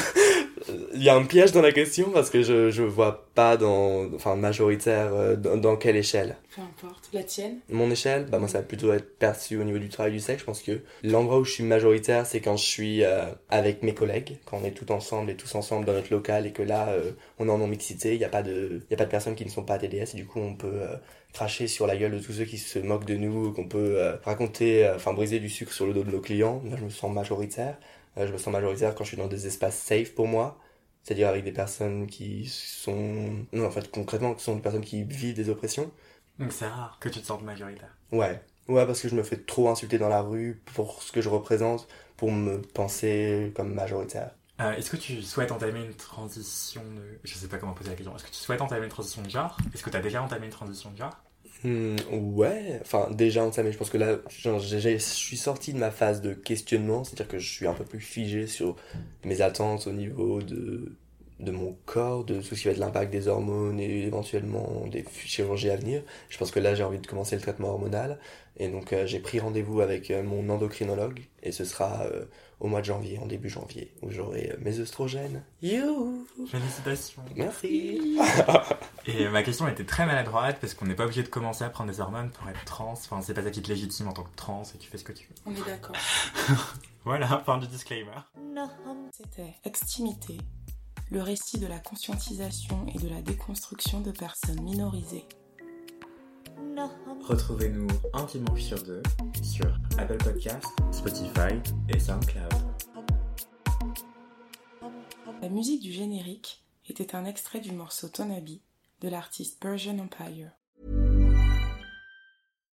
il y a un piège dans la question parce que je je vois pas dans enfin majoritaire euh, dans, dans quelle échelle Peu importe. La tienne? Mon échelle, bah moi ça va plutôt être perçu au niveau du travail du sexe. Je pense que l'endroit où je suis majoritaire, c'est quand je suis euh, avec mes collègues, quand on est tout ensemble et tous ensemble dans notre local et que là euh, on est en non mixité, il y a pas de il y a pas de personnes qui ne sont pas TDS et du coup on peut euh, cracher sur la gueule de tous ceux qui se moquent de nous, qu'on peut euh, raconter euh, enfin briser du sucre sur le dos de nos clients. Là je me sens majoritaire. Euh, je me sens majoritaire quand je suis dans des espaces safe pour moi. C'est-à-dire avec des personnes qui sont... Non, en fait, concrètement, qui sont des personnes qui vivent des oppressions. Donc c'est rare que tu te sentes majoritaire. Ouais. Ouais, parce que je me fais trop insulter dans la rue pour ce que je représente, pour me penser comme majoritaire. Euh, Est-ce que tu souhaites entamer une transition de... Je sais pas comment poser la question. Est-ce que tu souhaites entamer une transition de genre? Est-ce que tu as déjà entamé une transition de genre? Hmm, ouais, enfin déjà entamé, je pense que là, je suis sorti de ma phase de questionnement, c'est-à-dire que je suis un peu plus figé sur mes attentes au niveau de, de mon corps, de tout ce qui va être l'impact des hormones et éventuellement des chirurgies à venir. Je pense que là, j'ai envie de commencer le traitement hormonal et donc euh, j'ai pris rendez-vous avec euh, mon endocrinologue et ce sera euh, au mois de janvier, en début janvier, où j'aurai euh, mes œstrogènes. You Félicitations. Merci Et ma question était très maladroite parce qu'on n'est pas obligé de commencer à prendre des hormones pour être trans. Enfin, c'est pas ça qui te légitime en tant que trans et tu fais ce que tu veux. On est d'accord. Voilà, fin du disclaimer. C'était Extimité, le récit de la conscientisation et de la déconstruction de personnes minorisées. Retrouvez-nous un dimanche sur deux sur Apple Podcast, Spotify et SoundCloud. La musique du générique était un extrait du morceau Tonabi de l'artiste Persian Empire.